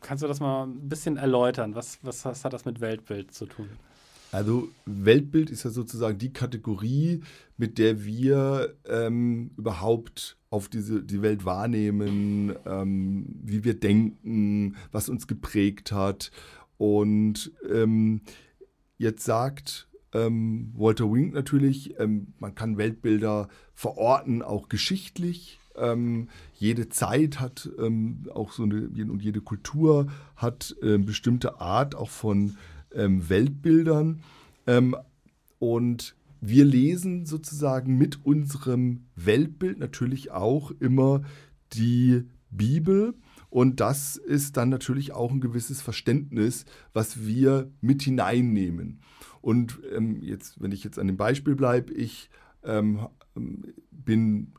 [SPEAKER 1] Kannst du das mal ein bisschen erläutern? Was, was, was hat das mit Weltbild zu tun?
[SPEAKER 2] Also Weltbild ist ja sozusagen die Kategorie, mit der wir ähm, überhaupt auf diese, die Welt wahrnehmen, ähm, wie wir denken, was uns geprägt hat. Und ähm, jetzt sagt ähm, Walter Wink natürlich, ähm, man kann Weltbilder verorten, auch geschichtlich. Ähm, jede Zeit hat ähm, auch so eine, und jede Kultur hat äh, bestimmte Art auch von ähm, Weltbildern. Ähm, und wir lesen sozusagen mit unserem Weltbild natürlich auch immer die Bibel. Und das ist dann natürlich auch ein gewisses Verständnis, was wir mit hineinnehmen. Und ähm, jetzt, wenn ich jetzt an dem Beispiel bleibe, ich ähm, bin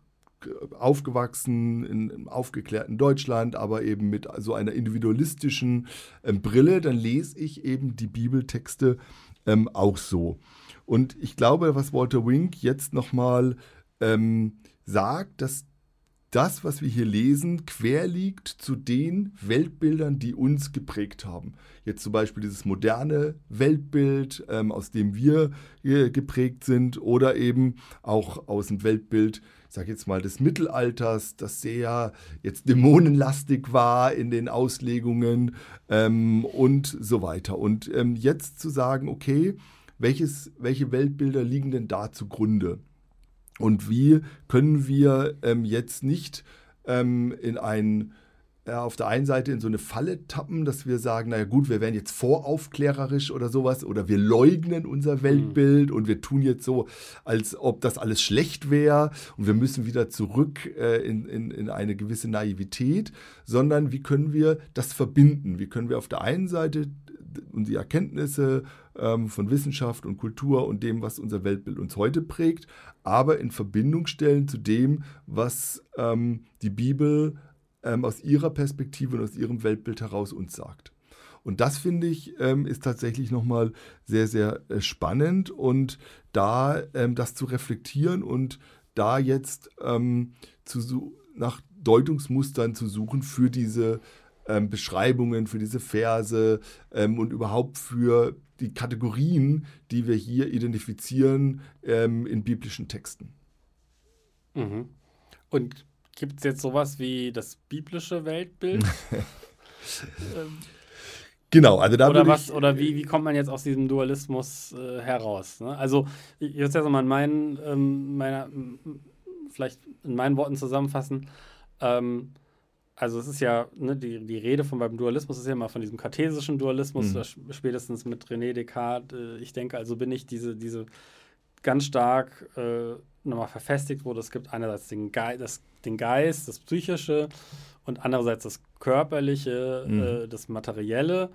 [SPEAKER 2] aufgewachsen in, im aufgeklärten Deutschland, aber eben mit so einer individualistischen ähm, Brille, dann lese ich eben die Bibeltexte ähm, auch so. Und ich glaube, was Walter Wink jetzt nochmal ähm, sagt, dass das, was wir hier lesen, quer liegt zu den Weltbildern, die uns geprägt haben. Jetzt zum Beispiel dieses moderne Weltbild, ähm, aus dem wir äh, geprägt sind, oder eben auch aus dem Weltbild, ich sage jetzt mal, des Mittelalters, das sehr jetzt dämonenlastig war in den Auslegungen ähm, und so weiter. Und ähm, jetzt zu sagen, okay, welches, welche Weltbilder liegen denn da zugrunde? Und wie können wir ähm, jetzt nicht ähm, in ein äh, auf der einen Seite in so eine Falle tappen, dass wir sagen, naja gut, wir werden jetzt voraufklärerisch oder sowas oder wir leugnen unser mhm. Weltbild mhm. und wir tun jetzt so, als ob das alles schlecht wäre und wir müssen wieder zurück äh, in, in, in eine gewisse Naivität, sondern wie können wir das verbinden? Wie können wir auf der einen Seite und die Erkenntnisse ähm, von Wissenschaft und Kultur und dem, was unser Weltbild uns heute prägt, aber in Verbindung stellen zu dem, was ähm, die Bibel ähm, aus ihrer Perspektive und aus ihrem Weltbild heraus uns sagt. Und das finde ich ähm, ist tatsächlich nochmal sehr, sehr äh, spannend und da ähm, das zu reflektieren und da jetzt ähm, zu, nach Deutungsmustern zu suchen für diese ähm, Beschreibungen, für diese Verse ähm, und überhaupt für die Kategorien, die wir hier identifizieren ähm, in biblischen Texten.
[SPEAKER 1] Mhm. Und gibt es jetzt sowas wie das biblische Weltbild?
[SPEAKER 2] Ähm, genau, also da
[SPEAKER 1] oder was ich, oder wie, wie kommt man jetzt aus diesem Dualismus äh, heraus? Ne? Also ich würde es ja so mal in meinen, ähm, meiner, vielleicht in meinen Worten zusammenfassen. Ähm, also es ist ja, ne, die, die Rede von beim Dualismus ist ja immer von diesem kartesischen Dualismus, mhm. spätestens mit René Descartes. Äh, ich denke, also bin ich diese, diese ganz stark äh, nochmal verfestigt wurde. Es gibt einerseits den, Ge das, den Geist, das Psychische und andererseits das Körperliche, mhm. äh, das Materielle.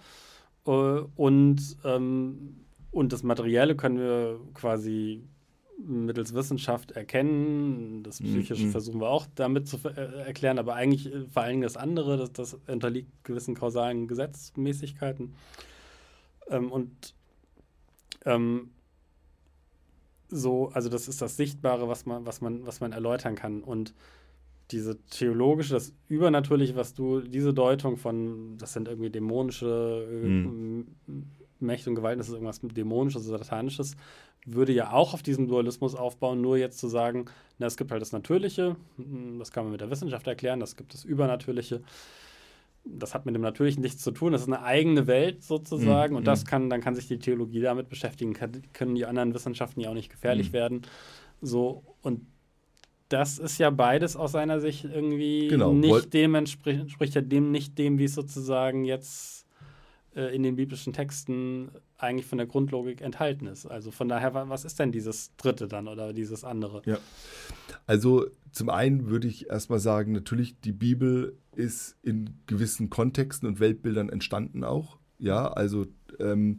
[SPEAKER 1] Äh, und, ähm, und das Materielle können wir quasi mittels Wissenschaft erkennen. Das Psychische mhm. versuchen wir auch damit zu äh, erklären, aber eigentlich äh, vor allem das andere, das, das unterliegt gewissen kausalen Gesetzmäßigkeiten. Ähm, und ähm, so, also das ist das Sichtbare, was man, was man, was man erläutern kann. Und diese theologische, das Übernatürliche, was du, diese Deutung von, das sind irgendwie dämonische mhm. Mächte und Gewalten, das ist irgendwas Dämonisches, Satanisches, würde ja auch auf diesem Dualismus aufbauen, nur jetzt zu sagen, na, es gibt halt das Natürliche, hm, das kann man mit der Wissenschaft erklären, das gibt das Übernatürliche. Das hat mit dem Natürlichen nichts zu tun, das ist eine eigene Welt sozusagen mhm. und das kann, dann kann sich die Theologie damit beschäftigen, kann, können die anderen Wissenschaften ja auch nicht gefährlich mhm. werden. So, und das ist ja beides aus seiner Sicht irgendwie genau. nicht dem entspricht ja dem nicht dem, wie es sozusagen jetzt äh, in den biblischen Texten eigentlich von der Grundlogik enthalten ist. Also von daher, was ist denn dieses dritte dann oder dieses andere?
[SPEAKER 2] Ja. Also zum einen würde ich erstmal sagen, natürlich, die Bibel ist in gewissen Kontexten und Weltbildern entstanden auch. Ja, also ähm,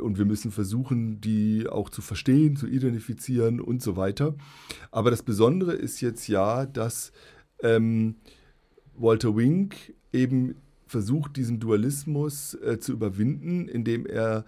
[SPEAKER 2] und wir müssen versuchen, die auch zu verstehen, zu identifizieren und so weiter. Aber das Besondere ist jetzt ja, dass ähm, Walter Wink eben versucht, diesen Dualismus äh, zu überwinden, indem er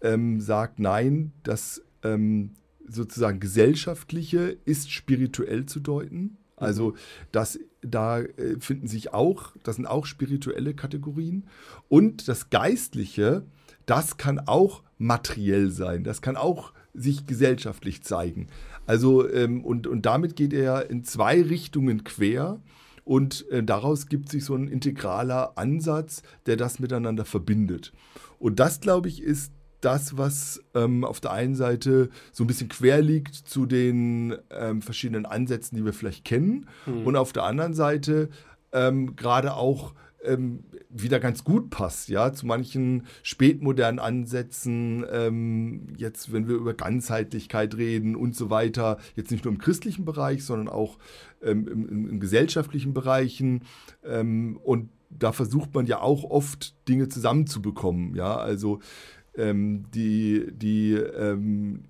[SPEAKER 2] ähm, sagt, nein, das ähm, sozusagen gesellschaftliche ist spirituell zu deuten. Also das, da äh, finden sich auch, das sind auch spirituelle Kategorien. Und das Geistliche, das kann auch materiell sein, das kann auch sich gesellschaftlich zeigen. Also ähm, und, und damit geht er in zwei Richtungen quer. Und äh, daraus gibt sich so ein integraler Ansatz, der das miteinander verbindet. Und das, glaube ich, ist das, was ähm, auf der einen Seite so ein bisschen quer liegt zu den ähm, verschiedenen Ansätzen, die wir vielleicht kennen. Mhm. Und auf der anderen Seite ähm, gerade auch ähm, wieder ganz gut passt, ja, zu manchen spätmodernen Ansätzen, ähm, jetzt wenn wir über Ganzheitlichkeit reden und so weiter, jetzt nicht nur im christlichen Bereich, sondern auch ähm, in, in, gesellschaftlichen Bereichen und da versucht man ja auch oft Dinge zusammenzubekommen, ja, also ähm, die, die ähm,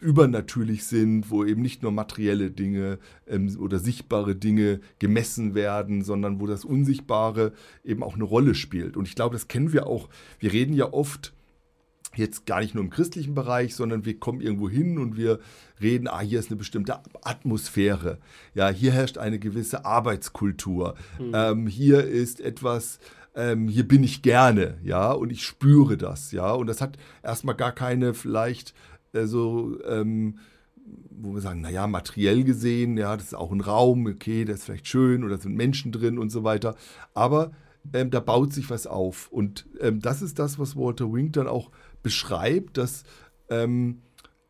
[SPEAKER 2] übernatürlich sind, wo eben nicht nur materielle Dinge ähm, oder sichtbare Dinge gemessen werden, sondern wo das Unsichtbare eben auch eine Rolle spielt. Und ich glaube, das kennen wir auch. Wir reden ja oft jetzt gar nicht nur im christlichen Bereich, sondern wir kommen irgendwo hin und wir reden, ah, hier ist eine bestimmte Atmosphäre. Ja, hier herrscht eine gewisse Arbeitskultur. Mhm. Ähm, hier ist etwas, ähm, hier bin ich gerne, ja, und ich spüre das, ja. Und das hat erstmal gar keine vielleicht äh, so, ähm, wo wir sagen, naja, materiell gesehen, ja, das ist auch ein Raum, okay, der ist vielleicht schön oder sind Menschen drin und so weiter. Aber ähm, da baut sich was auf. Und ähm, das ist das, was Walter Wink dann auch beschreibt, dass ähm,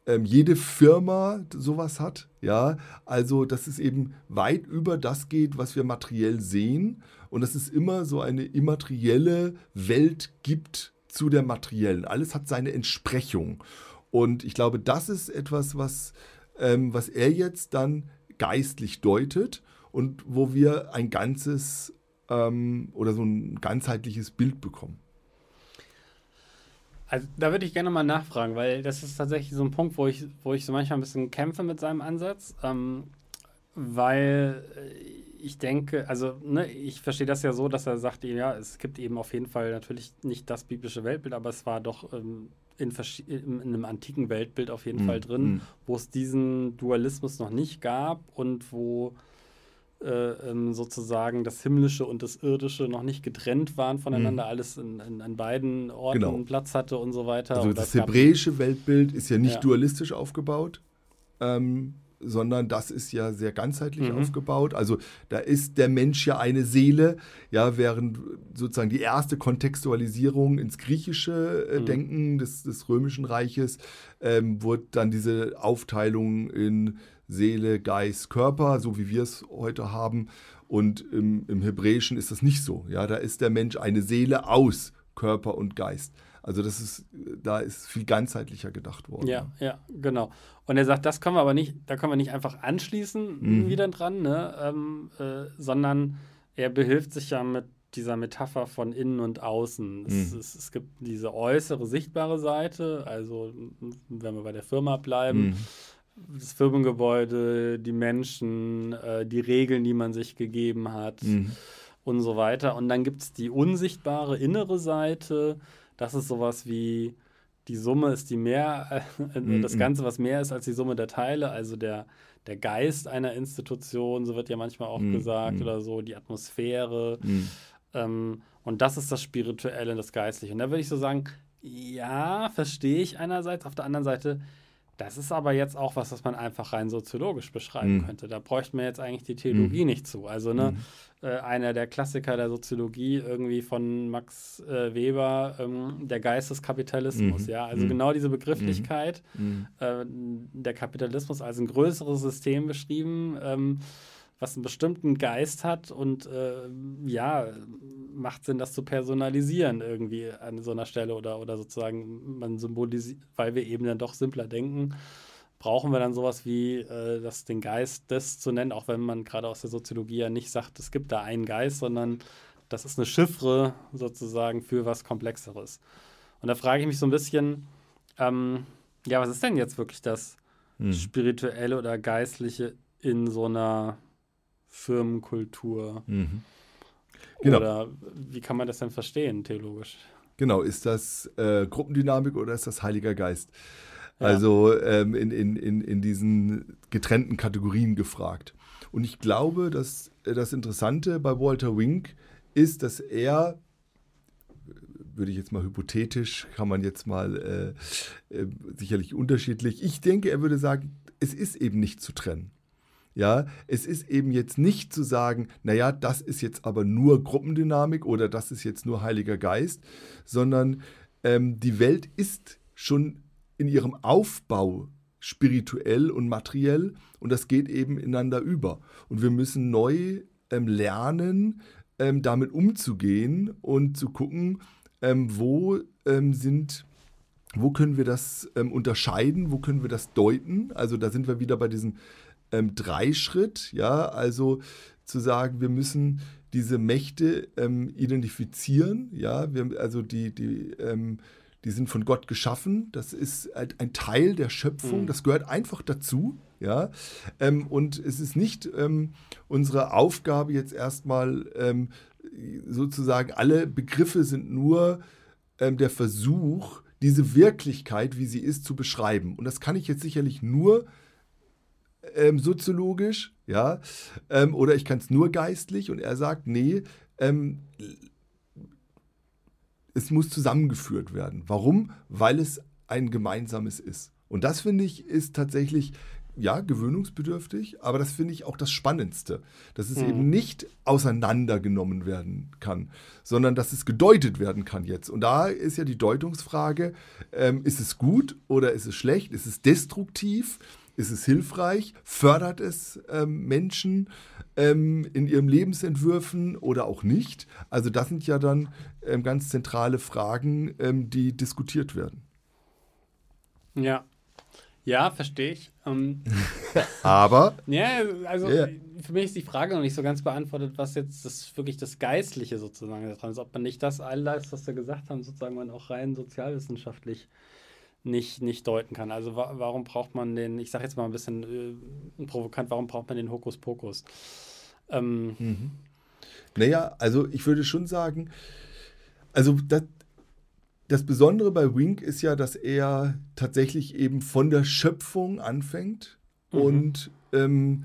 [SPEAKER 2] ähm, jede Firma sowas hat. Ja, also dass es eben weit über das geht, was wir materiell sehen und dass es immer so eine immaterielle Welt gibt zu der materiellen. Alles hat seine Entsprechung. Und ich glaube, das ist etwas, was, ähm, was er jetzt dann geistlich deutet und wo wir ein ganzes ähm, oder so ein ganzheitliches Bild bekommen.
[SPEAKER 1] Also da würde ich gerne mal nachfragen, weil das ist tatsächlich so ein Punkt, wo ich, wo ich so manchmal ein bisschen kämpfe mit seinem Ansatz, ähm, weil ich denke, also ne, ich verstehe das ja so, dass er sagt, ja, es gibt eben auf jeden Fall natürlich nicht das biblische Weltbild, aber es war doch ähm, in, in, einem antiken Weltbild auf jeden mhm. Fall drin, mhm. wo es diesen Dualismus noch nicht gab und wo äh, ähm, sozusagen das Himmlische und das Irdische noch nicht getrennt waren voneinander, mhm. alles in, in, an beiden Orten genau. Platz hatte und so weiter.
[SPEAKER 2] Also das hebräische Weltbild ist ja nicht ja. dualistisch aufgebaut. Ähm, sondern das ist ja sehr ganzheitlich mhm. aufgebaut. Also da ist der Mensch ja eine Seele, ja, während sozusagen die erste Kontextualisierung ins griechische äh, mhm. Denken des, des Römischen Reiches ähm, wurde dann diese Aufteilung in Seele, Geist, Körper, so wie wir es heute haben. Und im, im Hebräischen ist das nicht so. Ja, da ist der Mensch eine Seele aus Körper und Geist. Also das ist, da ist viel ganzheitlicher gedacht worden.
[SPEAKER 1] Ja, ja, genau. Und er sagt, das können wir aber nicht, da können wir nicht einfach anschließen mhm. wieder dran, ne? Ähm, äh, sondern er behilft sich ja mit dieser Metapher von innen und außen. Es, mhm. es, es, gibt diese äußere, sichtbare Seite, also wenn wir bei der Firma bleiben, mhm das Firmengebäude, die Menschen, äh, die Regeln, die man sich gegeben hat mhm. und so weiter. Und dann gibt es die unsichtbare innere Seite. Das ist sowas wie die Summe ist die mehr, äh, mhm. das Ganze, was mehr ist als die Summe der Teile, also der, der Geist einer Institution, so wird ja manchmal auch mhm. gesagt, mhm. oder so, die Atmosphäre. Mhm. Ähm, und das ist das Spirituelle, das Geistliche. Und da würde ich so sagen, ja, verstehe ich einerseits. Auf der anderen Seite das ist aber jetzt auch was, was man einfach rein soziologisch beschreiben mhm. könnte. Da bräuchte man jetzt eigentlich die Theologie mhm. nicht zu. Also ne, mhm. äh, einer der Klassiker der Soziologie irgendwie von Max äh, Weber, ähm, der Geist des Kapitalismus. Mhm. Ja, also mhm. genau diese Begrifflichkeit, mhm. äh, der Kapitalismus als ein größeres System beschrieben. Ähm, was einen bestimmten Geist hat und äh, ja, macht Sinn, das zu personalisieren irgendwie an so einer Stelle oder, oder sozusagen man symbolisiert, weil wir eben dann doch simpler denken, brauchen wir dann sowas wie äh, das den Geist des zu nennen, auch wenn man gerade aus der Soziologie ja nicht sagt, es gibt da einen Geist, sondern das ist eine Chiffre sozusagen für was Komplexeres. Und da frage ich mich so ein bisschen, ähm, ja, was ist denn jetzt wirklich das hm. Spirituelle oder Geistliche in so einer Firmenkultur. Mhm. Genau. Oder wie kann man das denn verstehen, theologisch?
[SPEAKER 2] Genau, ist das äh, Gruppendynamik oder ist das Heiliger Geist? Ja. Also ähm, in, in, in, in diesen getrennten Kategorien gefragt. Und ich glaube, dass äh, das Interessante bei Walter Wink ist, dass er, würde ich jetzt mal hypothetisch, kann man jetzt mal äh, äh, sicherlich unterschiedlich, ich denke, er würde sagen, es ist eben nicht zu trennen. Ja, es ist eben jetzt nicht zu sagen, naja, das ist jetzt aber nur Gruppendynamik oder das ist jetzt nur Heiliger Geist, sondern ähm, die Welt ist schon in ihrem Aufbau spirituell und materiell und das geht eben ineinander über. Und wir müssen neu ähm, lernen, ähm, damit umzugehen und zu gucken, ähm, wo ähm, sind wo können wir das ähm, unterscheiden, wo können wir das deuten? Also da sind wir wieder bei diesen ähm, Dreischritt, ja, also zu sagen, wir müssen diese Mächte ähm, identifizieren, ja, wir, also die, die, ähm, die sind von Gott geschaffen, das ist halt ein Teil der Schöpfung, mhm. das gehört einfach dazu, ja, ähm, und es ist nicht ähm, unsere Aufgabe jetzt erstmal ähm, sozusagen, alle Begriffe sind nur der Versuch, diese Wirklichkeit, wie sie ist, zu beschreiben. Und das kann ich jetzt sicherlich nur ähm, soziologisch, ja, ähm, oder ich kann es nur geistlich. Und er sagt, nee, ähm, es muss zusammengeführt werden. Warum? Weil es ein gemeinsames ist. Und das finde ich ist tatsächlich ja, gewöhnungsbedürftig, aber das finde ich auch das Spannendste, dass es mhm. eben nicht auseinandergenommen werden kann, sondern dass es gedeutet werden kann jetzt. Und da ist ja die Deutungsfrage, ähm, ist es gut oder ist es schlecht, ist es destruktiv, ist es hilfreich, fördert es ähm, Menschen ähm, in ihren Lebensentwürfen oder auch nicht? Also das sind ja dann ähm, ganz zentrale Fragen, ähm, die diskutiert werden.
[SPEAKER 1] Ja, ja, verstehe ich. Ähm,
[SPEAKER 2] Aber.
[SPEAKER 1] ja, also yeah. für mich ist die Frage noch nicht so ganz beantwortet, was jetzt das wirklich das Geistliche sozusagen daran ist. Ob man nicht das alles, was wir gesagt haben, sozusagen man auch rein sozialwissenschaftlich nicht, nicht deuten kann. Also wa warum braucht man den, ich sage jetzt mal ein bisschen äh, provokant, warum braucht man den Hokuspokus? Ähm,
[SPEAKER 2] mhm. Naja, also ich würde schon sagen, also das, das Besondere bei Wink ist ja, dass er tatsächlich eben von der Schöpfung anfängt mhm. und ähm,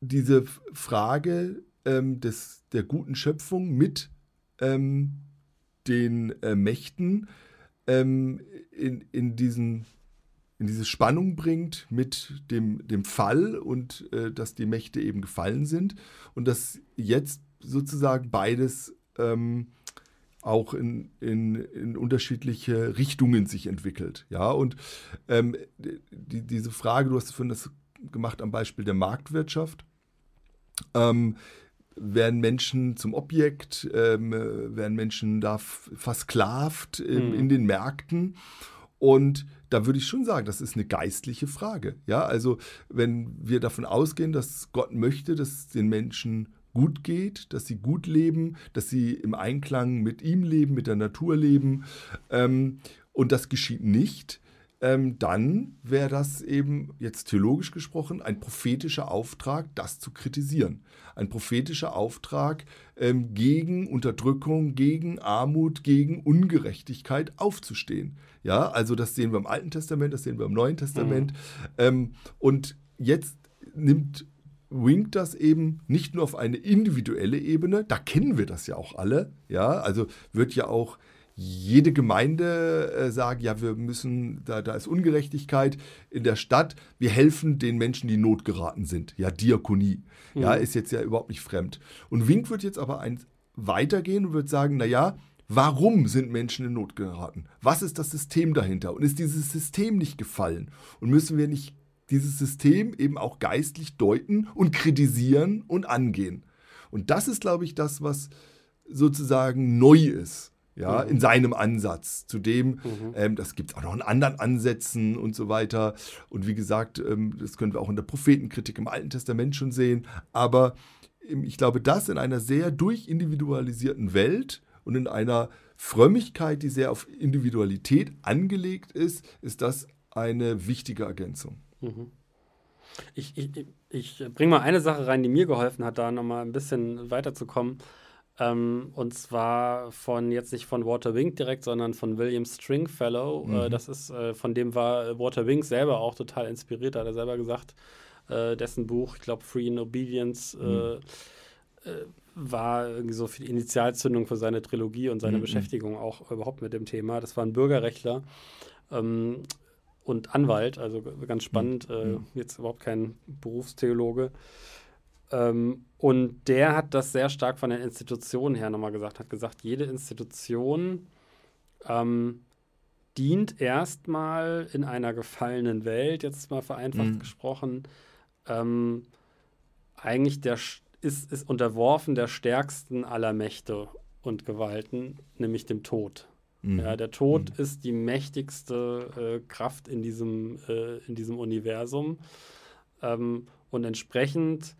[SPEAKER 2] diese Frage ähm, des, der guten Schöpfung mit ähm, den äh, Mächten ähm, in, in, diesen, in diese Spannung bringt mit dem, dem Fall und äh, dass die Mächte eben gefallen sind und dass jetzt sozusagen beides ähm, auch in, in, in unterschiedliche Richtungen sich entwickelt. Ja, und ähm, die, diese Frage, du hast das gemacht am Beispiel der Marktwirtschaft. Ähm, werden Menschen zum Objekt, ähm, werden Menschen da versklavt mhm. in den Märkten. Und da würde ich schon sagen, das ist eine geistliche Frage. Ja, also wenn wir davon ausgehen, dass Gott möchte, dass den Menschen gut geht, dass sie gut leben, dass sie im Einklang mit ihm leben, mit der Natur leben. Ähm, und das geschieht nicht. Ähm, dann wäre das eben jetzt theologisch gesprochen ein prophetischer Auftrag, das zu kritisieren. Ein prophetischer Auftrag, ähm, gegen Unterdrückung, gegen Armut, gegen Ungerechtigkeit aufzustehen. Ja, also das sehen wir im Alten Testament, das sehen wir im Neuen Testament. Mhm. Ähm, und jetzt nimmt winkt das eben nicht nur auf eine individuelle Ebene, da kennen wir das ja auch alle, ja, also wird ja auch jede Gemeinde äh, sagen, ja, wir müssen, da, da ist Ungerechtigkeit in der Stadt, wir helfen den Menschen, die in Not geraten sind. Ja, Diakonie. Mhm. Ja, ist jetzt ja überhaupt nicht fremd. Und Wink wird jetzt aber ein, weitergehen und wird sagen, naja, warum sind Menschen in Not geraten? Was ist das System dahinter? Und ist dieses System nicht gefallen? Und müssen wir nicht dieses System eben auch geistlich deuten und kritisieren und angehen. Und das ist, glaube ich, das, was sozusagen neu ist. Ja, mhm. in seinem Ansatz. Zudem, mhm. ähm, das gibt es auch noch in anderen Ansätzen und so weiter. Und wie gesagt, ähm, das können wir auch in der Prophetenkritik im Alten Testament schon sehen. Aber ähm, ich glaube, das in einer sehr durchindividualisierten Welt und in einer Frömmigkeit, die sehr auf Individualität angelegt ist, ist das eine wichtige Ergänzung. Mhm.
[SPEAKER 1] Ich, ich, ich bringe mal eine Sache rein, die mir geholfen hat, da nochmal ein bisschen weiterzukommen. Ähm, und zwar von, jetzt nicht von Walter Wink direkt, sondern von William Stringfellow. Äh, mhm. Äh, das ist, äh, von dem war Walter Wink selber auch total inspiriert, hat er selber gesagt. Äh, dessen Buch, ich glaube, Free in Obedience, äh, mhm. Äh, war irgendwie so die Initialzündung für seine Trilogie und seine mhm. Beschäftigung auch überhaupt mit dem Thema. Das war ein Bürgerrechtler. Ähm, und Anwalt, also ganz spannend, mhm. äh, jetzt überhaupt kein Berufstheologe. Ähm, und der hat das sehr stark von den Institutionen her nochmal gesagt, hat gesagt, jede Institution ähm, dient erstmal in einer gefallenen Welt, jetzt mal vereinfacht mhm. gesprochen, ähm, eigentlich der ist, ist unterworfen der stärksten aller Mächte und Gewalten, nämlich dem Tod. Mhm. Ja, der Tod mhm. ist die mächtigste äh, Kraft in diesem, äh, in diesem Universum. Ähm, und entsprechend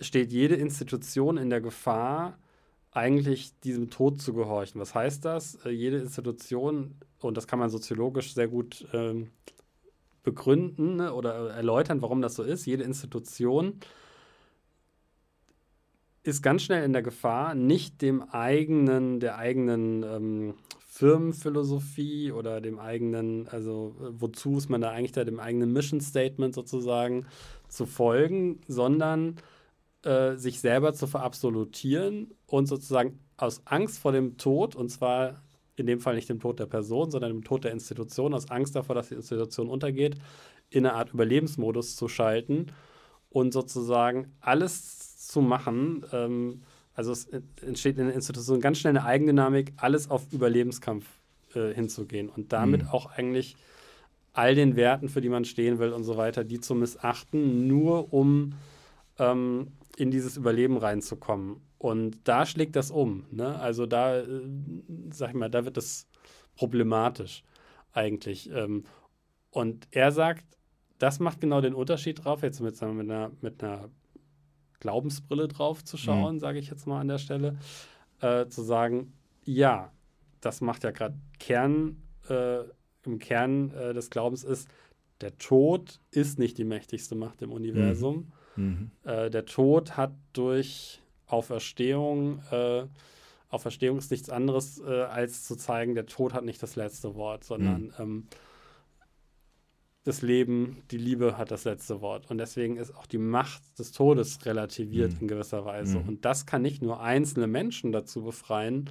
[SPEAKER 1] steht jede Institution in der Gefahr, eigentlich diesem Tod zu gehorchen. Was heißt das? Äh, jede Institution, und das kann man soziologisch sehr gut ähm, begründen ne, oder erläutern, warum das so ist, jede Institution ist ganz schnell in der Gefahr, nicht dem eigenen, der eigenen ähm, Firmenphilosophie oder dem eigenen, also wozu ist man da eigentlich da, dem eigenen Mission Statement sozusagen zu folgen, sondern äh, sich selber zu verabsolutieren und sozusagen aus Angst vor dem Tod, und zwar in dem Fall nicht dem Tod der Person, sondern dem Tod der Institution, aus Angst davor, dass die Institution untergeht, in eine Art Überlebensmodus zu schalten und sozusagen alles zu machen. Ähm, also es entsteht in der Institution ganz schnell eine Eigendynamik, alles auf Überlebenskampf äh, hinzugehen und damit mhm. auch eigentlich all den Werten, für die man stehen will und so weiter, die zu missachten, nur um ähm, in dieses Überleben reinzukommen. Und da schlägt das um. Ne? Also da, äh, sag ich mal, da wird das problematisch eigentlich. Ähm, und er sagt, das macht genau den Unterschied drauf, jetzt mit, wir, mit, einer, mit einer Glaubensbrille drauf zu schauen, mhm. sage ich jetzt mal an der Stelle, äh, zu sagen, ja, das macht ja gerade Kern, äh, im Kern äh, des Glaubens ist, der Tod ist nicht die mächtigste Macht im Universum. Mhm. Mhm. Äh, der Tod hat durch Auferstehung, äh, Auferstehung ist nichts anderes, äh, als zu zeigen, der Tod hat nicht das letzte Wort, sondern mhm. ähm, das Leben, die Liebe hat das letzte Wort. Und deswegen ist auch die Macht des Todes relativiert mhm. in gewisser Weise. Mhm. Und das kann nicht nur einzelne Menschen dazu befreien,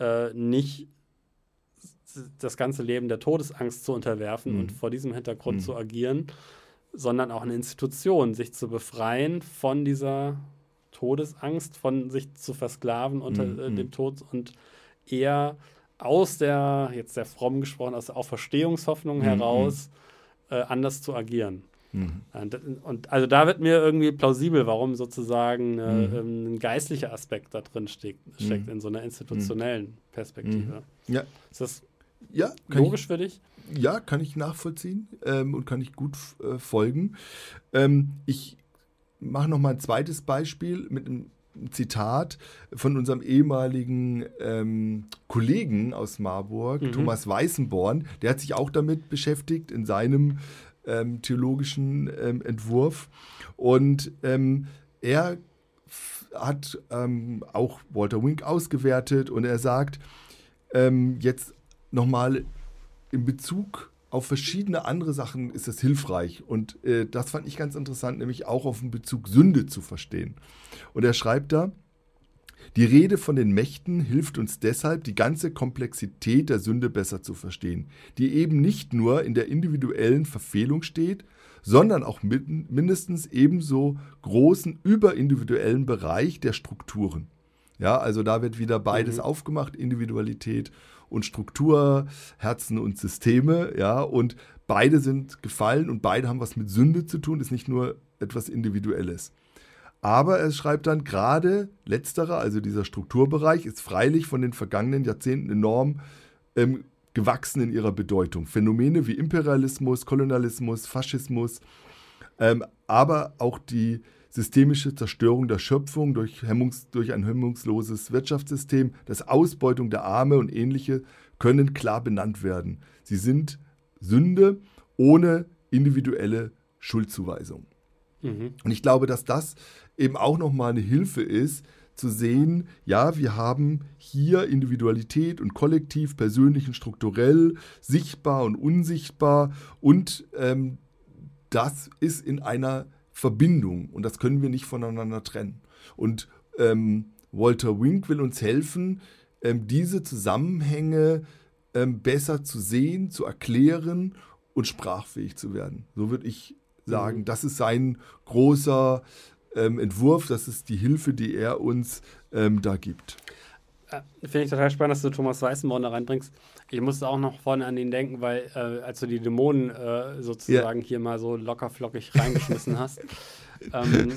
[SPEAKER 1] äh, nicht das ganze Leben der Todesangst zu unterwerfen mhm. und vor diesem Hintergrund mhm. zu agieren, sondern auch eine Institution, sich zu befreien von dieser Todesangst, von sich zu versklaven unter mhm. äh, dem Tod und eher aus der, jetzt sehr fromm gesprochen, aus der Auferstehungshoffnung mhm. heraus äh, anders zu agieren. Mhm. Und also da wird mir irgendwie plausibel, warum sozusagen äh, mhm. Ähm, ein geistlicher Aspekt da drin steckt, steckt mhm. in so einer institutionellen Perspektive.
[SPEAKER 2] Mhm. Ja.
[SPEAKER 1] Ist das ja, logisch
[SPEAKER 2] ich,
[SPEAKER 1] für dich?
[SPEAKER 2] Ja, kann ich nachvollziehen ähm, und kann ich gut äh, folgen. Ähm, ich mache noch mal ein zweites Beispiel mit einem Zitat von unserem ehemaligen ähm, Kollegen aus Marburg, mhm. Thomas Weißenborn. Der hat sich auch damit beschäftigt in seinem ähm, theologischen ähm, Entwurf. Und ähm, er hat auch Walter Wink ausgewertet und er sagt, jetzt nochmal in Bezug auf verschiedene andere Sachen ist das hilfreich. Und äh, das fand ich ganz interessant, nämlich auch auf den Bezug Sünde zu verstehen. Und er schreibt da, die Rede von den Mächten hilft uns deshalb, die ganze Komplexität der Sünde besser zu verstehen, die eben nicht nur in der individuellen Verfehlung steht, sondern auch mindestens ebenso großen überindividuellen Bereich der Strukturen. Ja, also da wird wieder beides mhm. aufgemacht, Individualität und Struktur, Herzen und Systeme, ja, und beide sind gefallen und beide haben was mit Sünde zu tun, ist nicht nur etwas Individuelles. Aber er schreibt dann gerade letzterer, also dieser Strukturbereich, ist freilich von den vergangenen Jahrzehnten enorm ähm, gewachsen in ihrer Bedeutung. Phänomene wie Imperialismus, Kolonialismus, Faschismus, ähm, aber auch die systemische Zerstörung der Schöpfung durch, Hemmungs, durch ein hemmungsloses Wirtschaftssystem, das Ausbeutung der Arme und ähnliche können klar benannt werden. Sie sind Sünde ohne individuelle Schuldzuweisung. Mhm. Und ich glaube, dass das eben auch nochmal eine Hilfe ist, zu sehen, ja, wir haben hier Individualität und Kollektiv, persönlich und strukturell, sichtbar und unsichtbar und ähm, das ist in einer Verbindung und das können wir nicht voneinander trennen. Und ähm, Walter Wink will uns helfen, ähm, diese Zusammenhänge ähm, besser zu sehen, zu erklären und sprachfähig zu werden. So würde ich sagen, mhm. das ist sein großer ähm, Entwurf, das ist die Hilfe, die er uns ähm, da gibt.
[SPEAKER 1] Äh, Finde ich total spannend, dass du Thomas Weißenborn da reinbringst. Ich musste auch noch vorne an ihn denken, weil äh, als du die Dämonen äh, sozusagen ja. hier mal so locker flockig reingeschmissen hast, ähm,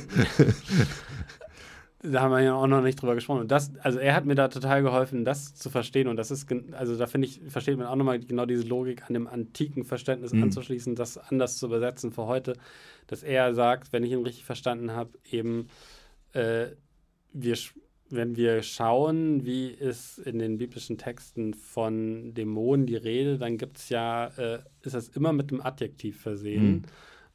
[SPEAKER 1] da haben wir ja auch noch nicht drüber gesprochen. Und das, also er hat mir da total geholfen, das zu verstehen. Und das ist, also da finde ich, versteht man auch nochmal genau diese Logik an dem antiken Verständnis mhm. anzuschließen, das anders zu übersetzen für heute, dass er sagt, wenn ich ihn richtig verstanden habe, eben äh, wir wenn wir schauen, wie ist in den biblischen Texten von Dämonen die Rede, dann gibt es ja, äh, ist das immer mit einem Adjektiv versehen. Mhm.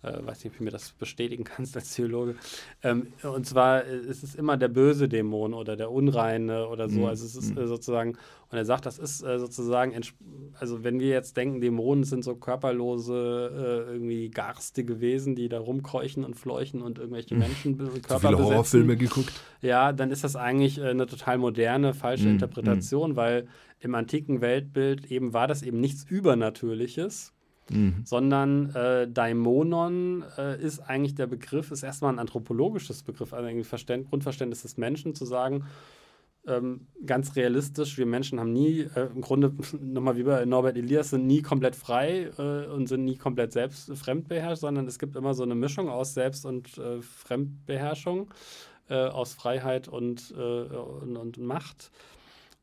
[SPEAKER 1] Äh, weiß nicht, ob du mir das bestätigen kannst als Theologe. Ähm, und zwar äh, ist es immer der böse Dämon oder der Unreine oder so. Mhm. Also es ist äh, sozusagen, und er sagt, das ist äh, sozusagen, also wenn wir jetzt denken, Dämonen sind so körperlose, äh, irgendwie garstige Wesen, die da rumkeuchen und fleuchen und irgendwelche mhm. Menschen
[SPEAKER 2] Körper so viele besetzen. Horrorfilme geguckt.
[SPEAKER 1] Ja, dann ist das eigentlich äh, eine total moderne, falsche mhm. Interpretation, mhm. weil im antiken Weltbild eben war das eben nichts Übernatürliches, mhm. sondern äh, Daimonon äh, ist eigentlich der Begriff, ist erstmal ein anthropologisches Begriff, also ein Verständ, Grundverständnis des Menschen, zu sagen, ähm, ganz realistisch, wir Menschen haben nie, äh, im Grunde nochmal wie bei Norbert Elias, sind nie komplett frei äh, und sind nie komplett selbst fremdbeherrscht, sondern es gibt immer so eine Mischung aus Selbst- und äh, Fremdbeherrschung, äh, aus Freiheit und, äh, und, und Macht.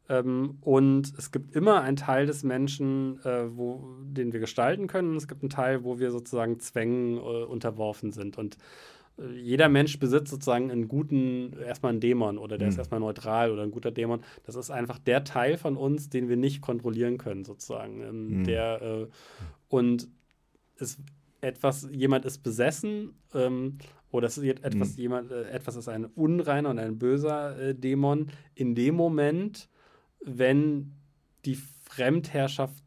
[SPEAKER 1] Ähm, und es gibt immer einen Teil des Menschen, äh, wo, den wir gestalten können. Und es gibt einen Teil, wo wir sozusagen Zwängen äh, unterworfen sind. Und äh, jeder Mensch besitzt sozusagen einen guten, erstmal einen Dämon oder der mhm. ist erstmal neutral oder ein guter Dämon. Das ist einfach der Teil von uns, den wir nicht kontrollieren können, sozusagen. Ähm, mhm. Der äh, und es etwas, jemand ist besessen ähm, oder es ist etwas, mhm. jemand, äh, etwas ist ein unreiner und ein böser äh, Dämon. In dem Moment wenn die Fremdherrschaft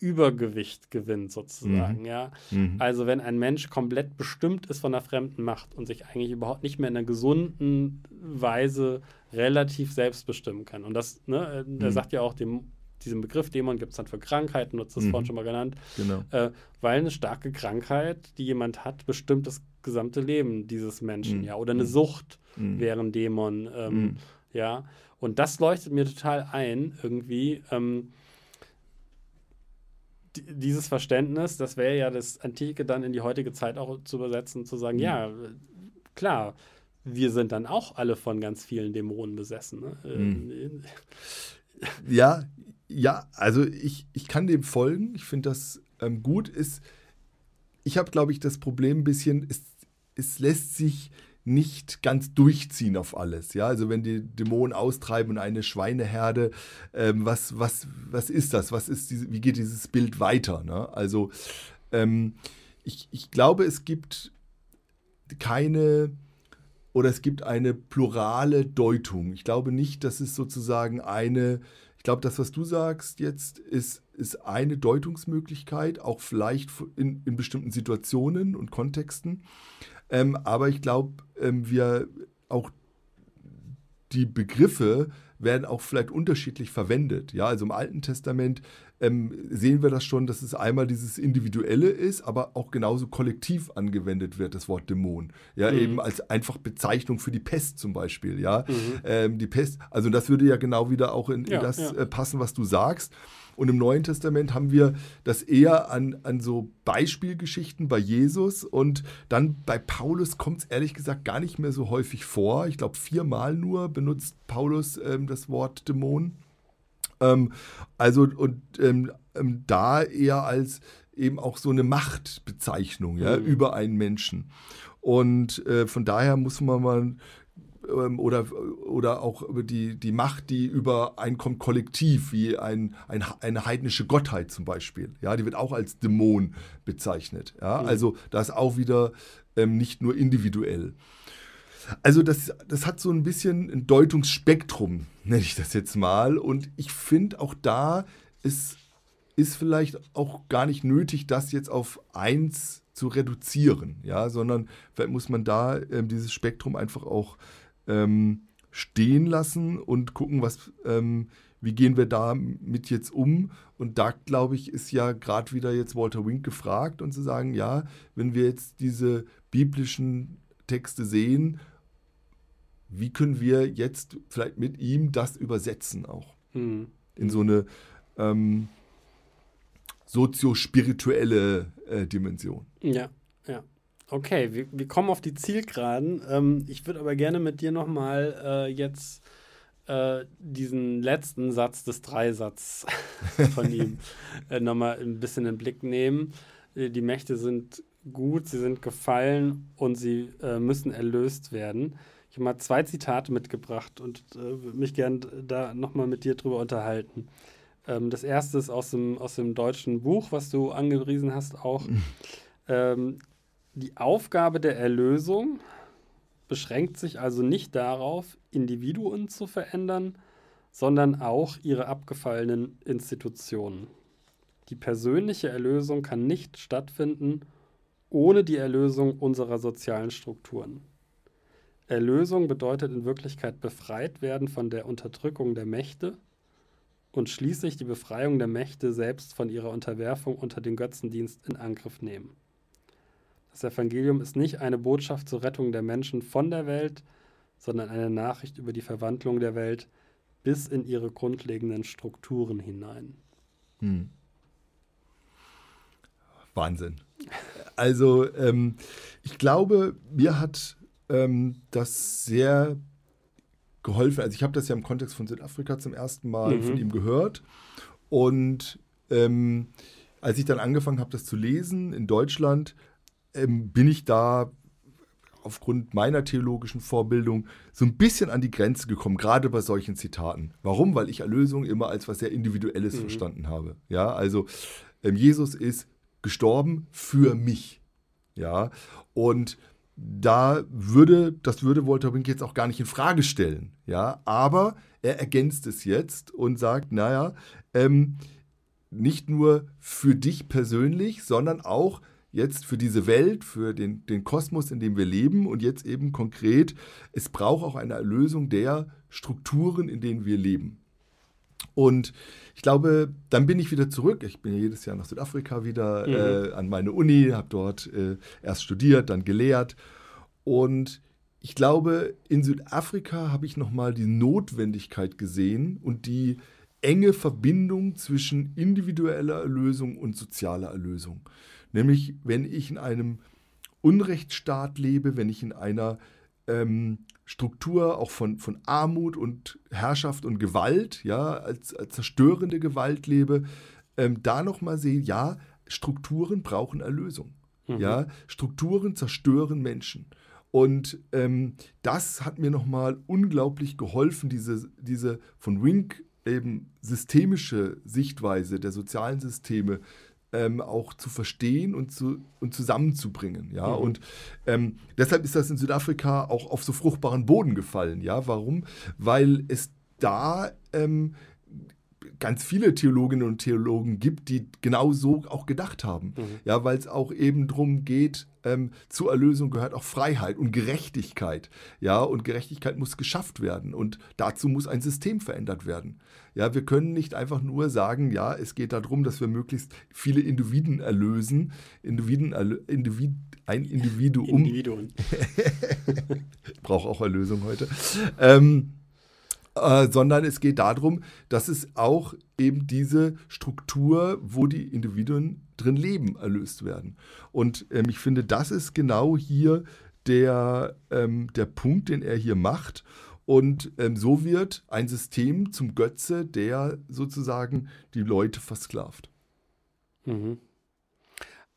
[SPEAKER 1] Übergewicht gewinnt, sozusagen, mhm. ja. Mhm. Also wenn ein Mensch komplett bestimmt ist von der fremden Macht und sich eigentlich überhaupt nicht mehr in einer gesunden Weise relativ selbst bestimmen kann. Und das, ne, mhm. er sagt ja auch, dem, diesen Begriff Dämon gibt es dann für Krankheiten, du hast das mhm. vorhin schon mal genannt.
[SPEAKER 2] Genau.
[SPEAKER 1] Äh, weil eine starke Krankheit, die jemand hat, bestimmt das gesamte Leben dieses Menschen, mhm. ja. Oder eine mhm. Sucht wäre ein Dämon, ähm, ja. Und das leuchtet mir total ein, irgendwie. Ähm, dieses Verständnis, das wäre ja das Antike dann in die heutige Zeit auch zu übersetzen, zu sagen, mhm. ja, klar, wir sind dann auch alle von ganz vielen Dämonen besessen. Ne? Mhm.
[SPEAKER 2] Ja, ja, also ich, ich kann dem folgen. Ich finde das ähm, gut. Ist, ich habe, glaube ich, das Problem ein bisschen, es, es lässt sich nicht ganz durchziehen auf alles. Ja, also wenn die Dämonen austreiben und eine Schweineherde, ähm, was, was, was ist das? Was ist diese, wie geht dieses Bild weiter? Ne? Also ähm, ich, ich glaube, es gibt keine oder es gibt eine plurale Deutung. Ich glaube nicht, dass es sozusagen eine, glaube, das, was du sagst jetzt, ist, ist eine Deutungsmöglichkeit, auch vielleicht in, in bestimmten Situationen und Kontexten. Ähm, aber ich glaube, ähm, wir auch die Begriffe werden auch vielleicht unterschiedlich verwendet. Ja, also im Alten Testament ähm, sehen wir das schon, dass es einmal dieses Individuelle ist, aber auch genauso kollektiv angewendet wird, das Wort Dämon. Ja, mhm. eben als einfach Bezeichnung für die Pest zum Beispiel. Ja, mhm. ähm, die Pest, also das würde ja genau wieder auch in, in ja, das ja. Äh, passen, was du sagst. Und im Neuen Testament haben wir das eher an, an so Beispielgeschichten bei Jesus und dann bei Paulus kommt es ehrlich gesagt gar nicht mehr so häufig vor. Ich glaube, viermal nur benutzt Paulus ähm, das Wort Dämon. Ähm, also und ähm, ähm da eher als eben auch so eine Machtbezeichnung ja, mhm. über einen Menschen. Und äh, von daher muss man mal ähm, oder, oder auch über die, die Macht, die übereinkommt kollektiv, wie ein, ein, eine heidnische Gottheit zum Beispiel. Ja, die wird auch als Dämon bezeichnet. Ja, mhm. also das auch wieder ähm, nicht nur individuell. Also das, das hat so ein bisschen ein Deutungsspektrum, nenne ich das jetzt mal. Und ich finde auch da ist, ist vielleicht auch gar nicht nötig, das jetzt auf eins zu reduzieren, ja, sondern vielleicht muss man da ähm, dieses Spektrum einfach auch ähm, stehen lassen und gucken, was, ähm, wie gehen wir damit jetzt um. Und da, glaube ich, ist ja gerade wieder jetzt Walter Wink gefragt und zu sagen, ja, wenn wir jetzt diese biblischen Texte sehen, wie können wir jetzt vielleicht mit ihm das übersetzen auch mhm. in so eine ähm, soziospirituelle äh, Dimension.
[SPEAKER 1] Ja, ja. Okay, wir, wir kommen auf die Zielgeraden. Ähm, ich würde aber gerne mit dir nochmal äh, jetzt äh, diesen letzten Satz des Dreisatzes von ihm äh, nochmal ein bisschen in den Blick nehmen. Äh, die Mächte sind gut, sie sind gefallen und sie äh, müssen erlöst werden. Ich habe mal zwei Zitate mitgebracht und äh, mich gerne da nochmal mit dir drüber unterhalten. Ähm, das erste ist aus dem, aus dem deutschen Buch, was du angepriesen hast auch. ähm, Die Aufgabe der Erlösung beschränkt sich also nicht darauf, Individuen zu verändern, sondern auch ihre abgefallenen Institutionen. Die persönliche Erlösung kann nicht stattfinden ohne die Erlösung unserer sozialen Strukturen. Erlösung bedeutet in Wirklichkeit befreit werden von der Unterdrückung der Mächte und schließlich die Befreiung der Mächte selbst von ihrer Unterwerfung unter den Götzendienst in Angriff nehmen. Das Evangelium ist nicht eine Botschaft zur Rettung der Menschen von der Welt, sondern eine Nachricht über die Verwandlung der Welt bis in ihre grundlegenden Strukturen hinein. Hm.
[SPEAKER 2] Wahnsinn. Also ähm, ich glaube, mir hat ähm, das sehr geholfen. Also ich habe das ja im Kontext von Südafrika zum ersten Mal mhm. von ihm gehört. Und ähm, als ich dann angefangen habe, das zu lesen in Deutschland, ähm, bin ich da aufgrund meiner theologischen Vorbildung so ein bisschen an die Grenze gekommen, gerade bei solchen Zitaten. Warum? Weil ich Erlösung immer als was sehr Individuelles mhm. verstanden habe. Ja, also ähm, Jesus ist gestorben für mich. Ja, und da würde, das würde Walter Wink jetzt auch gar nicht in Frage stellen. Ja, aber er ergänzt es jetzt und sagt, naja, ähm, nicht nur für dich persönlich, sondern auch jetzt für diese Welt, für den, den Kosmos, in dem wir leben und jetzt eben konkret, es braucht auch eine Erlösung der Strukturen, in denen wir leben. Und ich glaube, dann bin ich wieder zurück. Ich bin ja jedes Jahr nach Südafrika wieder mhm. äh, an meine Uni, habe dort äh, erst studiert, dann gelehrt. Und ich glaube, in Südafrika habe ich nochmal die Notwendigkeit gesehen und die enge Verbindung zwischen individueller Erlösung und sozialer Erlösung. Nämlich, wenn ich in einem Unrechtsstaat lebe, wenn ich in einer ähm, Struktur auch von, von Armut und Herrschaft und Gewalt, ja, als, als zerstörende Gewalt lebe, ähm, da nochmal sehe, ja, Strukturen brauchen Erlösung. Mhm. Ja, Strukturen zerstören Menschen. Und ähm, das hat mir nochmal unglaublich geholfen, diese, diese von Wink eben systemische Sichtweise der sozialen Systeme ähm, auch zu verstehen und, zu, und zusammenzubringen. Ja? Mhm. Und ähm, deshalb ist das in Südafrika auch auf so fruchtbaren Boden gefallen. Ja? Warum? Weil es da ähm, ganz viele Theologinnen und Theologen gibt, die genau so auch gedacht haben. Mhm. Ja, weil es auch eben darum geht, ähm, zur Erlösung gehört auch Freiheit und Gerechtigkeit. Ja, und Gerechtigkeit muss geschafft werden und dazu muss ein System verändert werden. Ja, wir können nicht einfach nur sagen, ja, es geht darum, dass wir möglichst viele Individuen erlösen. Individuen, Individ, ein Individuum. Individuen. Braucht auch Erlösung heute. Ähm, äh, sondern es geht darum, dass es auch eben diese Struktur, wo die Individuen drin leben, erlöst werden. Und ähm, ich finde, das ist genau hier der, ähm, der Punkt, den er hier macht. Und ähm, so wird ein System zum Götze, der sozusagen die Leute versklavt.
[SPEAKER 1] Mhm.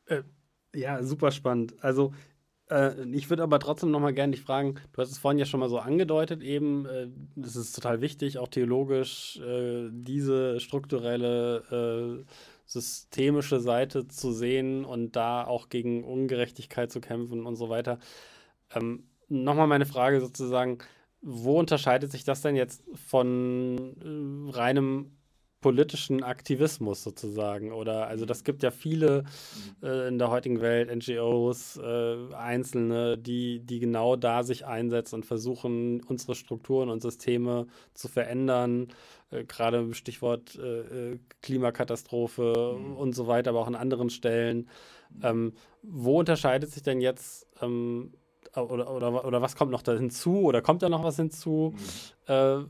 [SPEAKER 1] Äh, ja, super spannend. Also äh, ich würde aber trotzdem noch mal gerne dich fragen, du hast es vorhin ja schon mal so angedeutet, eben, äh, es ist total wichtig, auch theologisch äh, diese strukturelle, äh, systemische Seite zu sehen und da auch gegen Ungerechtigkeit zu kämpfen und so weiter. Ähm, Nochmal meine Frage sozusagen, wo unterscheidet sich das denn jetzt von äh, reinem politischen Aktivismus sozusagen. Oder also das gibt ja viele äh, in der heutigen Welt, NGOs, äh, Einzelne, die, die genau da sich einsetzen und versuchen, unsere Strukturen und Systeme zu verändern. Äh, Gerade Stichwort äh, äh, Klimakatastrophe mhm. und so weiter, aber auch an anderen Stellen. Ähm, wo unterscheidet sich denn jetzt ähm, oder, oder, oder was kommt noch da hinzu oder kommt da noch was hinzu mhm. äh,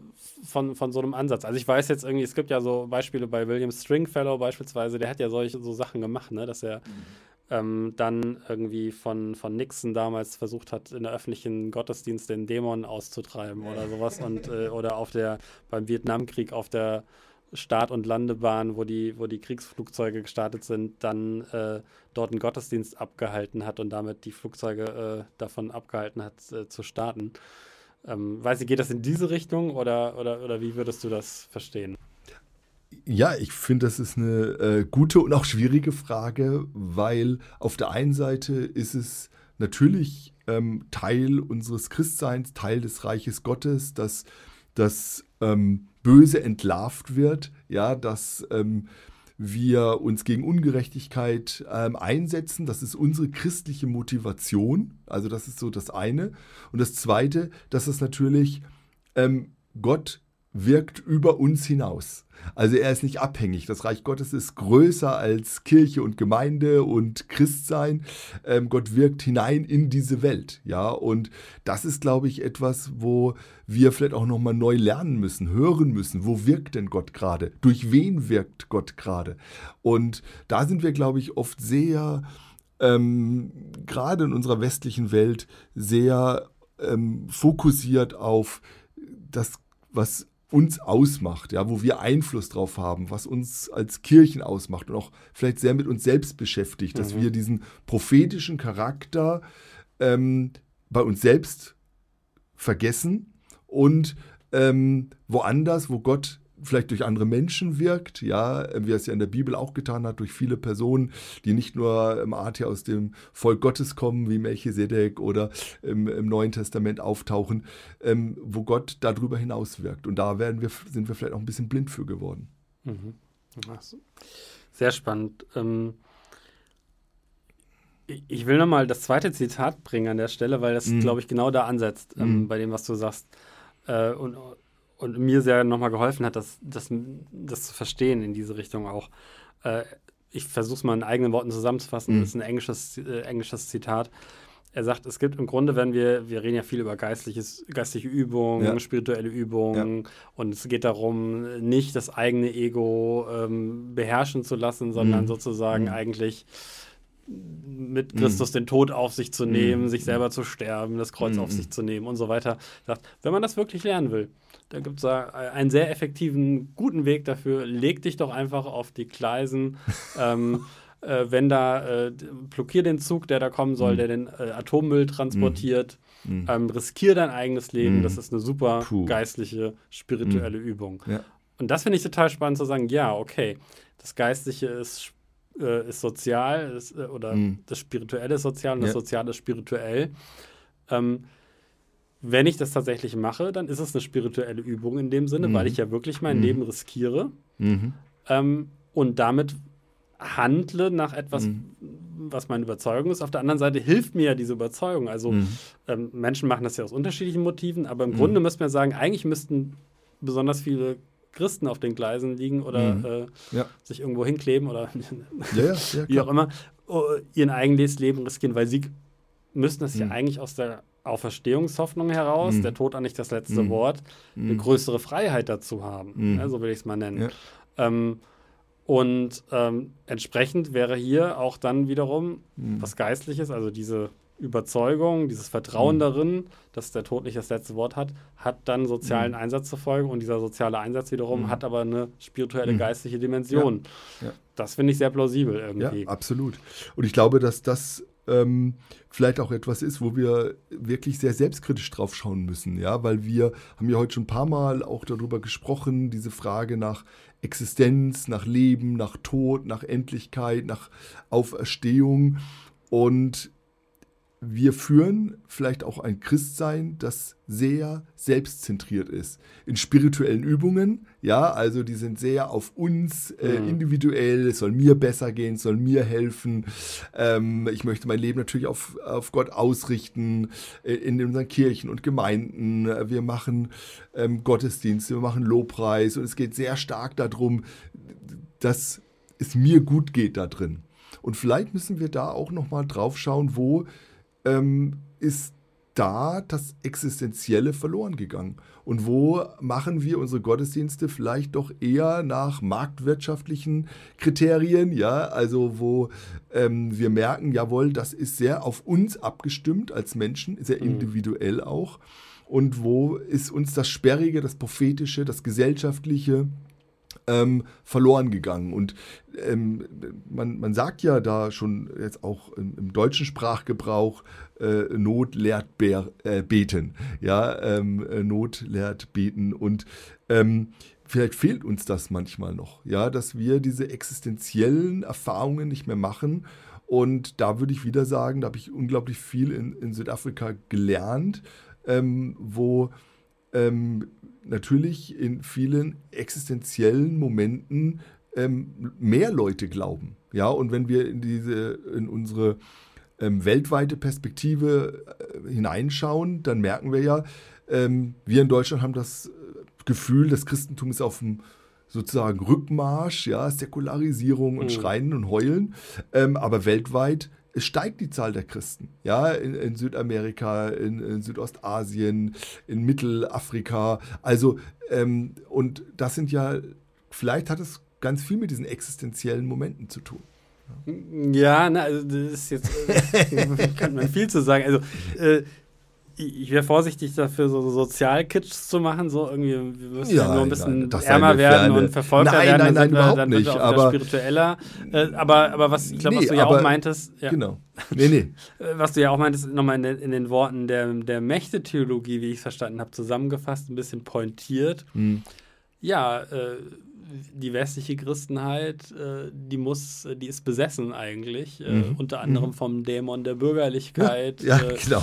[SPEAKER 1] von, von so einem Ansatz? Also ich weiß jetzt irgendwie, es gibt ja so Beispiele bei William Stringfellow beispielsweise, der hat ja solche so Sachen gemacht, ne, dass er mhm. ähm, dann irgendwie von, von Nixon damals versucht hat, in der öffentlichen Gottesdienst den Dämon auszutreiben oder sowas und äh, oder auf der beim Vietnamkrieg auf der Start- und Landebahn, wo die, wo die Kriegsflugzeuge gestartet sind, dann äh, dort einen Gottesdienst abgehalten hat und damit die Flugzeuge äh, davon abgehalten hat, äh, zu starten. Ähm, weiß ich, geht das in diese Richtung oder, oder, oder wie würdest du das verstehen?
[SPEAKER 2] Ja, ich finde, das ist eine äh, gute und auch schwierige Frage, weil auf der einen Seite ist es natürlich ähm, Teil unseres Christseins, Teil des Reiches Gottes, dass das ähm, Böse entlarvt wird, ja, dass ähm, wir uns gegen Ungerechtigkeit ähm, einsetzen. Das ist unsere christliche Motivation. Also das ist so das eine. Und das zweite, dass es natürlich ähm, Gott wirkt über uns hinaus. Also er ist nicht abhängig. Das Reich Gottes ist größer als Kirche und Gemeinde und Christsein. Ähm, Gott wirkt hinein in diese Welt. Ja, und das ist, glaube ich, etwas, wo wir vielleicht auch nochmal neu lernen müssen, hören müssen. Wo wirkt denn Gott gerade? Durch wen wirkt Gott gerade? Und da sind wir, glaube ich, oft sehr, ähm, gerade in unserer westlichen Welt, sehr ähm, fokussiert auf das, was uns ausmacht, ja, wo wir Einfluss drauf haben, was uns als Kirchen ausmacht und auch vielleicht sehr mit uns selbst beschäftigt, dass mhm. wir diesen prophetischen Charakter ähm, bei uns selbst vergessen und ähm, woanders, wo Gott vielleicht durch andere Menschen wirkt, ja, wie er es ja in der Bibel auch getan hat, durch viele Personen, die nicht nur im Art aus dem Volk Gottes kommen, wie Melchisedek oder im, im Neuen Testament auftauchen, ähm, wo Gott darüber hinaus wirkt. Und da werden wir, sind wir vielleicht auch ein bisschen blind für geworden. Mhm.
[SPEAKER 1] Sehr spannend. Ähm ich will nochmal das zweite Zitat bringen an der Stelle, weil das, mhm. glaube ich, genau da ansetzt, ähm, mhm. bei dem, was du sagst. Äh, und und mir sehr nochmal geholfen hat, das, das, das zu verstehen in diese Richtung auch. Äh, ich versuche es mal in eigenen Worten zusammenzufassen. Mhm. Das ist ein englisches, äh, englisches Zitat. Er sagt, es gibt im Grunde, wenn wir, wir reden ja viel über geistliches, geistliche Übungen, ja. spirituelle Übungen ja. und es geht darum, nicht das eigene Ego ähm, beherrschen zu lassen, sondern mhm. sozusagen mhm. eigentlich mit Christus mm. den Tod auf sich zu nehmen, mm. sich selber zu sterben, das Kreuz auf sich zu nehmen und so weiter. Sagt, wenn man das wirklich lernen will, da gibt es einen sehr effektiven, guten Weg dafür. Leg dich doch einfach auf die Gleisen. ähm, äh, wenn da, äh, blockier den Zug, der da kommen soll, der den äh, Atommüll transportiert. Ähm, riskier dein eigenes Leben. Das ist eine super Puh. geistliche, spirituelle Übung. Ja. Und das finde ich total spannend zu sagen, ja, okay, das Geistliche ist äh, ist sozial ist, äh, oder mhm. das Spirituelle ist sozial und ja. das Soziale ist spirituell. Ähm, wenn ich das tatsächlich mache, dann ist es eine spirituelle Übung in dem Sinne, mhm. weil ich ja wirklich mein mhm. Leben riskiere mhm. ähm, und damit handle nach etwas, mhm. was meine Überzeugung ist. Auf der anderen Seite hilft mir ja diese Überzeugung. Also mhm. ähm, Menschen machen das ja aus unterschiedlichen Motiven, aber im Grunde müsste man sagen, eigentlich müssten besonders viele Christen auf den Gleisen liegen oder mhm. äh, ja. sich irgendwo hinkleben oder ja, ja, wie auch immer, uh, ihren eigenes Leben riskieren, weil sie müssten es mhm. ja eigentlich aus der Auferstehungshoffnung heraus, mhm. der Tod an nicht das letzte mhm. Wort, eine mhm. größere Freiheit dazu haben. Mhm. Ja, so will ich es mal nennen. Ähm, und ähm, entsprechend wäre hier auch dann wiederum was Geistliches, also diese Überzeugung, dieses Vertrauen mhm. darin, dass der Tod nicht das letzte Wort hat, hat dann sozialen mhm. Einsatz zur Folge und dieser soziale Einsatz wiederum mhm. hat aber eine spirituelle, mhm. geistliche Dimension. Ja. Ja. Das finde ich sehr plausibel irgendwie.
[SPEAKER 2] Ja, absolut. Und ich glaube, dass das ähm, vielleicht auch etwas ist, wo wir wirklich sehr selbstkritisch drauf schauen müssen, ja, weil wir haben ja heute schon ein paar Mal auch darüber gesprochen, diese Frage nach Existenz, nach Leben, nach Tod, nach Endlichkeit, nach Auferstehung und wir führen vielleicht auch ein Christsein, das sehr selbstzentriert ist. In spirituellen Übungen, ja, also die sind sehr auf uns äh, mhm. individuell, es soll mir besser gehen, es soll mir helfen. Ähm, ich möchte mein Leben natürlich auf, auf Gott ausrichten, äh, in unseren Kirchen und Gemeinden. Wir machen ähm, Gottesdienste, wir machen Lobpreis und es geht sehr stark darum, dass es mir gut geht da drin. Und vielleicht müssen wir da auch nochmal drauf schauen, wo ähm, ist da das Existenzielle verloren gegangen? Und wo machen wir unsere Gottesdienste vielleicht doch eher nach marktwirtschaftlichen Kriterien? Ja, also wo ähm, wir merken, jawohl, das ist sehr auf uns abgestimmt als Menschen, sehr mhm. individuell auch. Und wo ist uns das Sperrige, das Prophetische, das Gesellschaftliche, ähm, verloren gegangen. Und ähm, man, man sagt ja da schon jetzt auch im, im deutschen Sprachgebrauch, äh, Not lehrt Bär, äh, beten. Ja, ähm, äh, Not lehrt beten. Und ähm, vielleicht fehlt uns das manchmal noch, ja, dass wir diese existenziellen Erfahrungen nicht mehr machen. Und da würde ich wieder sagen, da habe ich unglaublich viel in, in Südafrika gelernt, ähm, wo ähm, natürlich in vielen existenziellen Momenten ähm, mehr Leute glauben. Ja, und wenn wir in diese, in unsere ähm, weltweite Perspektive äh, hineinschauen, dann merken wir ja, ähm, wir in Deutschland haben das äh, Gefühl, das Christentum ist auf dem sozusagen Rückmarsch, ja, Säkularisierung und mhm. Schreien und Heulen. Ähm, aber weltweit es steigt die Zahl der Christen. Ja, in, in Südamerika, in, in, Südostasien, in Mittelafrika. Also, ähm, und das sind ja, vielleicht hat es ganz viel mit diesen existenziellen Momenten zu tun.
[SPEAKER 1] Ja, na, also das ist jetzt, kann man viel zu sagen. Also, äh, ich wäre vorsichtig dafür, so Sozialkitsch zu machen, so irgendwie, wir müssen ja, nur ein bisschen nein, ärmer werden und verfolgter
[SPEAKER 2] nein,
[SPEAKER 1] werden,
[SPEAKER 2] nein, nein,
[SPEAKER 1] dann
[SPEAKER 2] nicht,
[SPEAKER 1] wir
[SPEAKER 2] aber
[SPEAKER 1] spiritueller. Äh, aber, aber was, ich glaube, nee, was du ja aber, auch meintest, ja.
[SPEAKER 2] genau, nee, nee.
[SPEAKER 1] Äh, was du ja auch meintest, nochmal in, in, den Worten der, der Mächtetheologie, wie ich es verstanden habe, zusammengefasst, ein bisschen pointiert. Hm. Ja, äh, die westliche Christenheit, äh, die muss, die ist besessen eigentlich, äh, mhm. unter anderem mhm. vom Dämon der Bürgerlichkeit
[SPEAKER 2] ja, ja, äh, genau.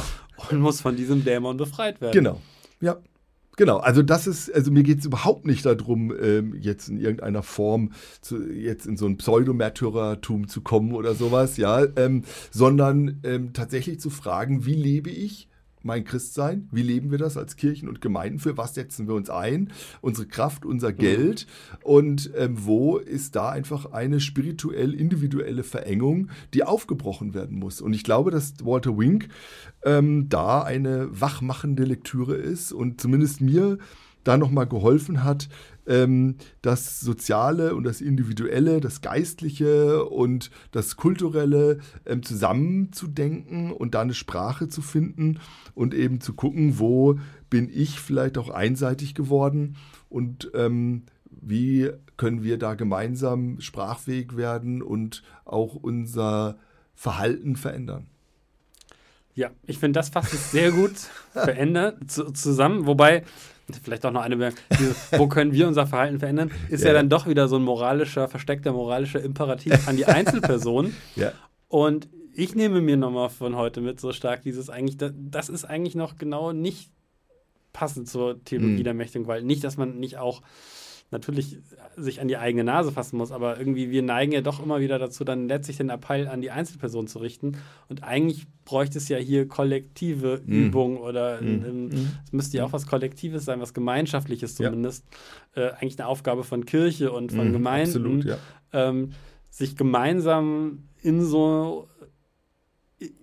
[SPEAKER 1] und muss von diesem Dämon befreit werden.
[SPEAKER 2] Genau, ja. Genau, also das ist, also mir geht es überhaupt nicht darum, ähm, jetzt in irgendeiner Form zu, jetzt in so ein Pseudomärtyrertum zu kommen oder sowas, ja, ähm, sondern ähm, tatsächlich zu fragen, wie lebe ich mein Christsein? Wie leben wir das als Kirchen und Gemeinden? Für was setzen wir uns ein? Unsere Kraft, unser mhm. Geld? Und ähm, wo ist da einfach eine spirituell individuelle Verengung, die aufgebrochen werden muss? Und ich glaube, dass Walter Wink ähm, da eine wachmachende Lektüre ist und zumindest mir da nochmal geholfen hat, ähm, das Soziale und das Individuelle, das Geistliche und das Kulturelle ähm, zusammenzudenken und da eine Sprache zu finden und eben zu gucken, wo bin ich vielleicht auch einseitig geworden und ähm, wie können wir da gemeinsam sprachfähig werden und auch unser Verhalten verändern.
[SPEAKER 1] Ja, ich finde, das fasst es sehr gut verändert zu, zusammen. Wobei, vielleicht auch noch eine Bemerkung, wo können wir unser Verhalten verändern, ist ja. ja. dann doch wieder so ein moralischer, versteckter moralischer Imperativ an die Einzelperson.
[SPEAKER 2] ja.
[SPEAKER 1] Und ich nehme mir nochmal von heute mit so stark dieses eigentlich, das, ist eigentlich noch genau nicht passend zur Theologie mhm. der Mächtigen weil Nicht, dass man nicht auch natürlich sich an die eigene Nase fassen muss, aber irgendwie wir neigen ja doch immer wieder dazu, dann letztlich den Appell an die Einzelperson zu richten. Und eigentlich bräuchte es ja hier kollektive mhm. Übung oder mhm. mhm. es müsste ja auch was Kollektives sein, was Gemeinschaftliches zumindest. Ja. Äh, eigentlich eine Aufgabe von Kirche und von Gemeinden,
[SPEAKER 2] absolut, ja.
[SPEAKER 1] ähm, sich gemeinsam in so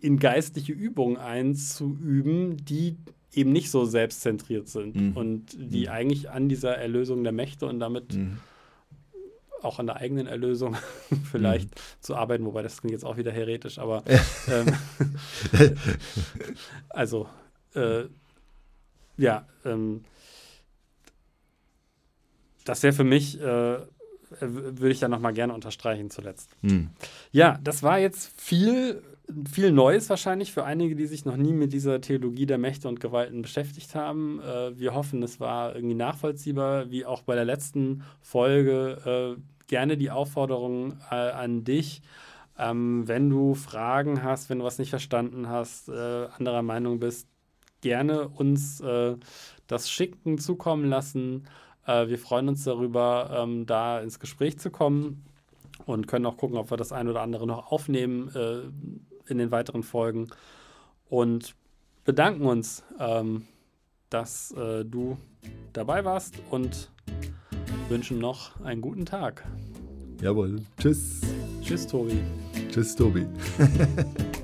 [SPEAKER 1] in geistliche Übungen einzuüben, die eben nicht so selbstzentriert sind mhm. und die mhm. eigentlich an dieser Erlösung der Mächte und damit mhm. auch an der eigenen Erlösung vielleicht mhm. zu arbeiten, wobei das klingt jetzt auch wieder heretisch, aber ähm, also äh, ja, ähm, das wäre für mich, äh, würde ich da nochmal gerne unterstreichen zuletzt. Mhm. Ja, das war jetzt viel viel Neues wahrscheinlich für einige, die sich noch nie mit dieser Theologie der Mächte und Gewalten beschäftigt haben. Äh, wir hoffen, es war irgendwie nachvollziehbar, wie auch bei der letzten Folge. Äh, gerne die Aufforderung äh, an dich. Ähm, wenn du Fragen hast, wenn du was nicht verstanden hast, äh, anderer Meinung bist, gerne uns äh, das schicken, zukommen lassen. Äh, wir freuen uns darüber, ähm, da ins Gespräch zu kommen und können auch gucken, ob wir das ein oder andere noch aufnehmen in den weiteren Folgen und bedanken uns, ähm, dass äh, du dabei warst und wünschen noch einen guten Tag.
[SPEAKER 2] Jawohl. Tschüss.
[SPEAKER 1] Tschüss, Tobi.
[SPEAKER 2] Tschüss, Tobi.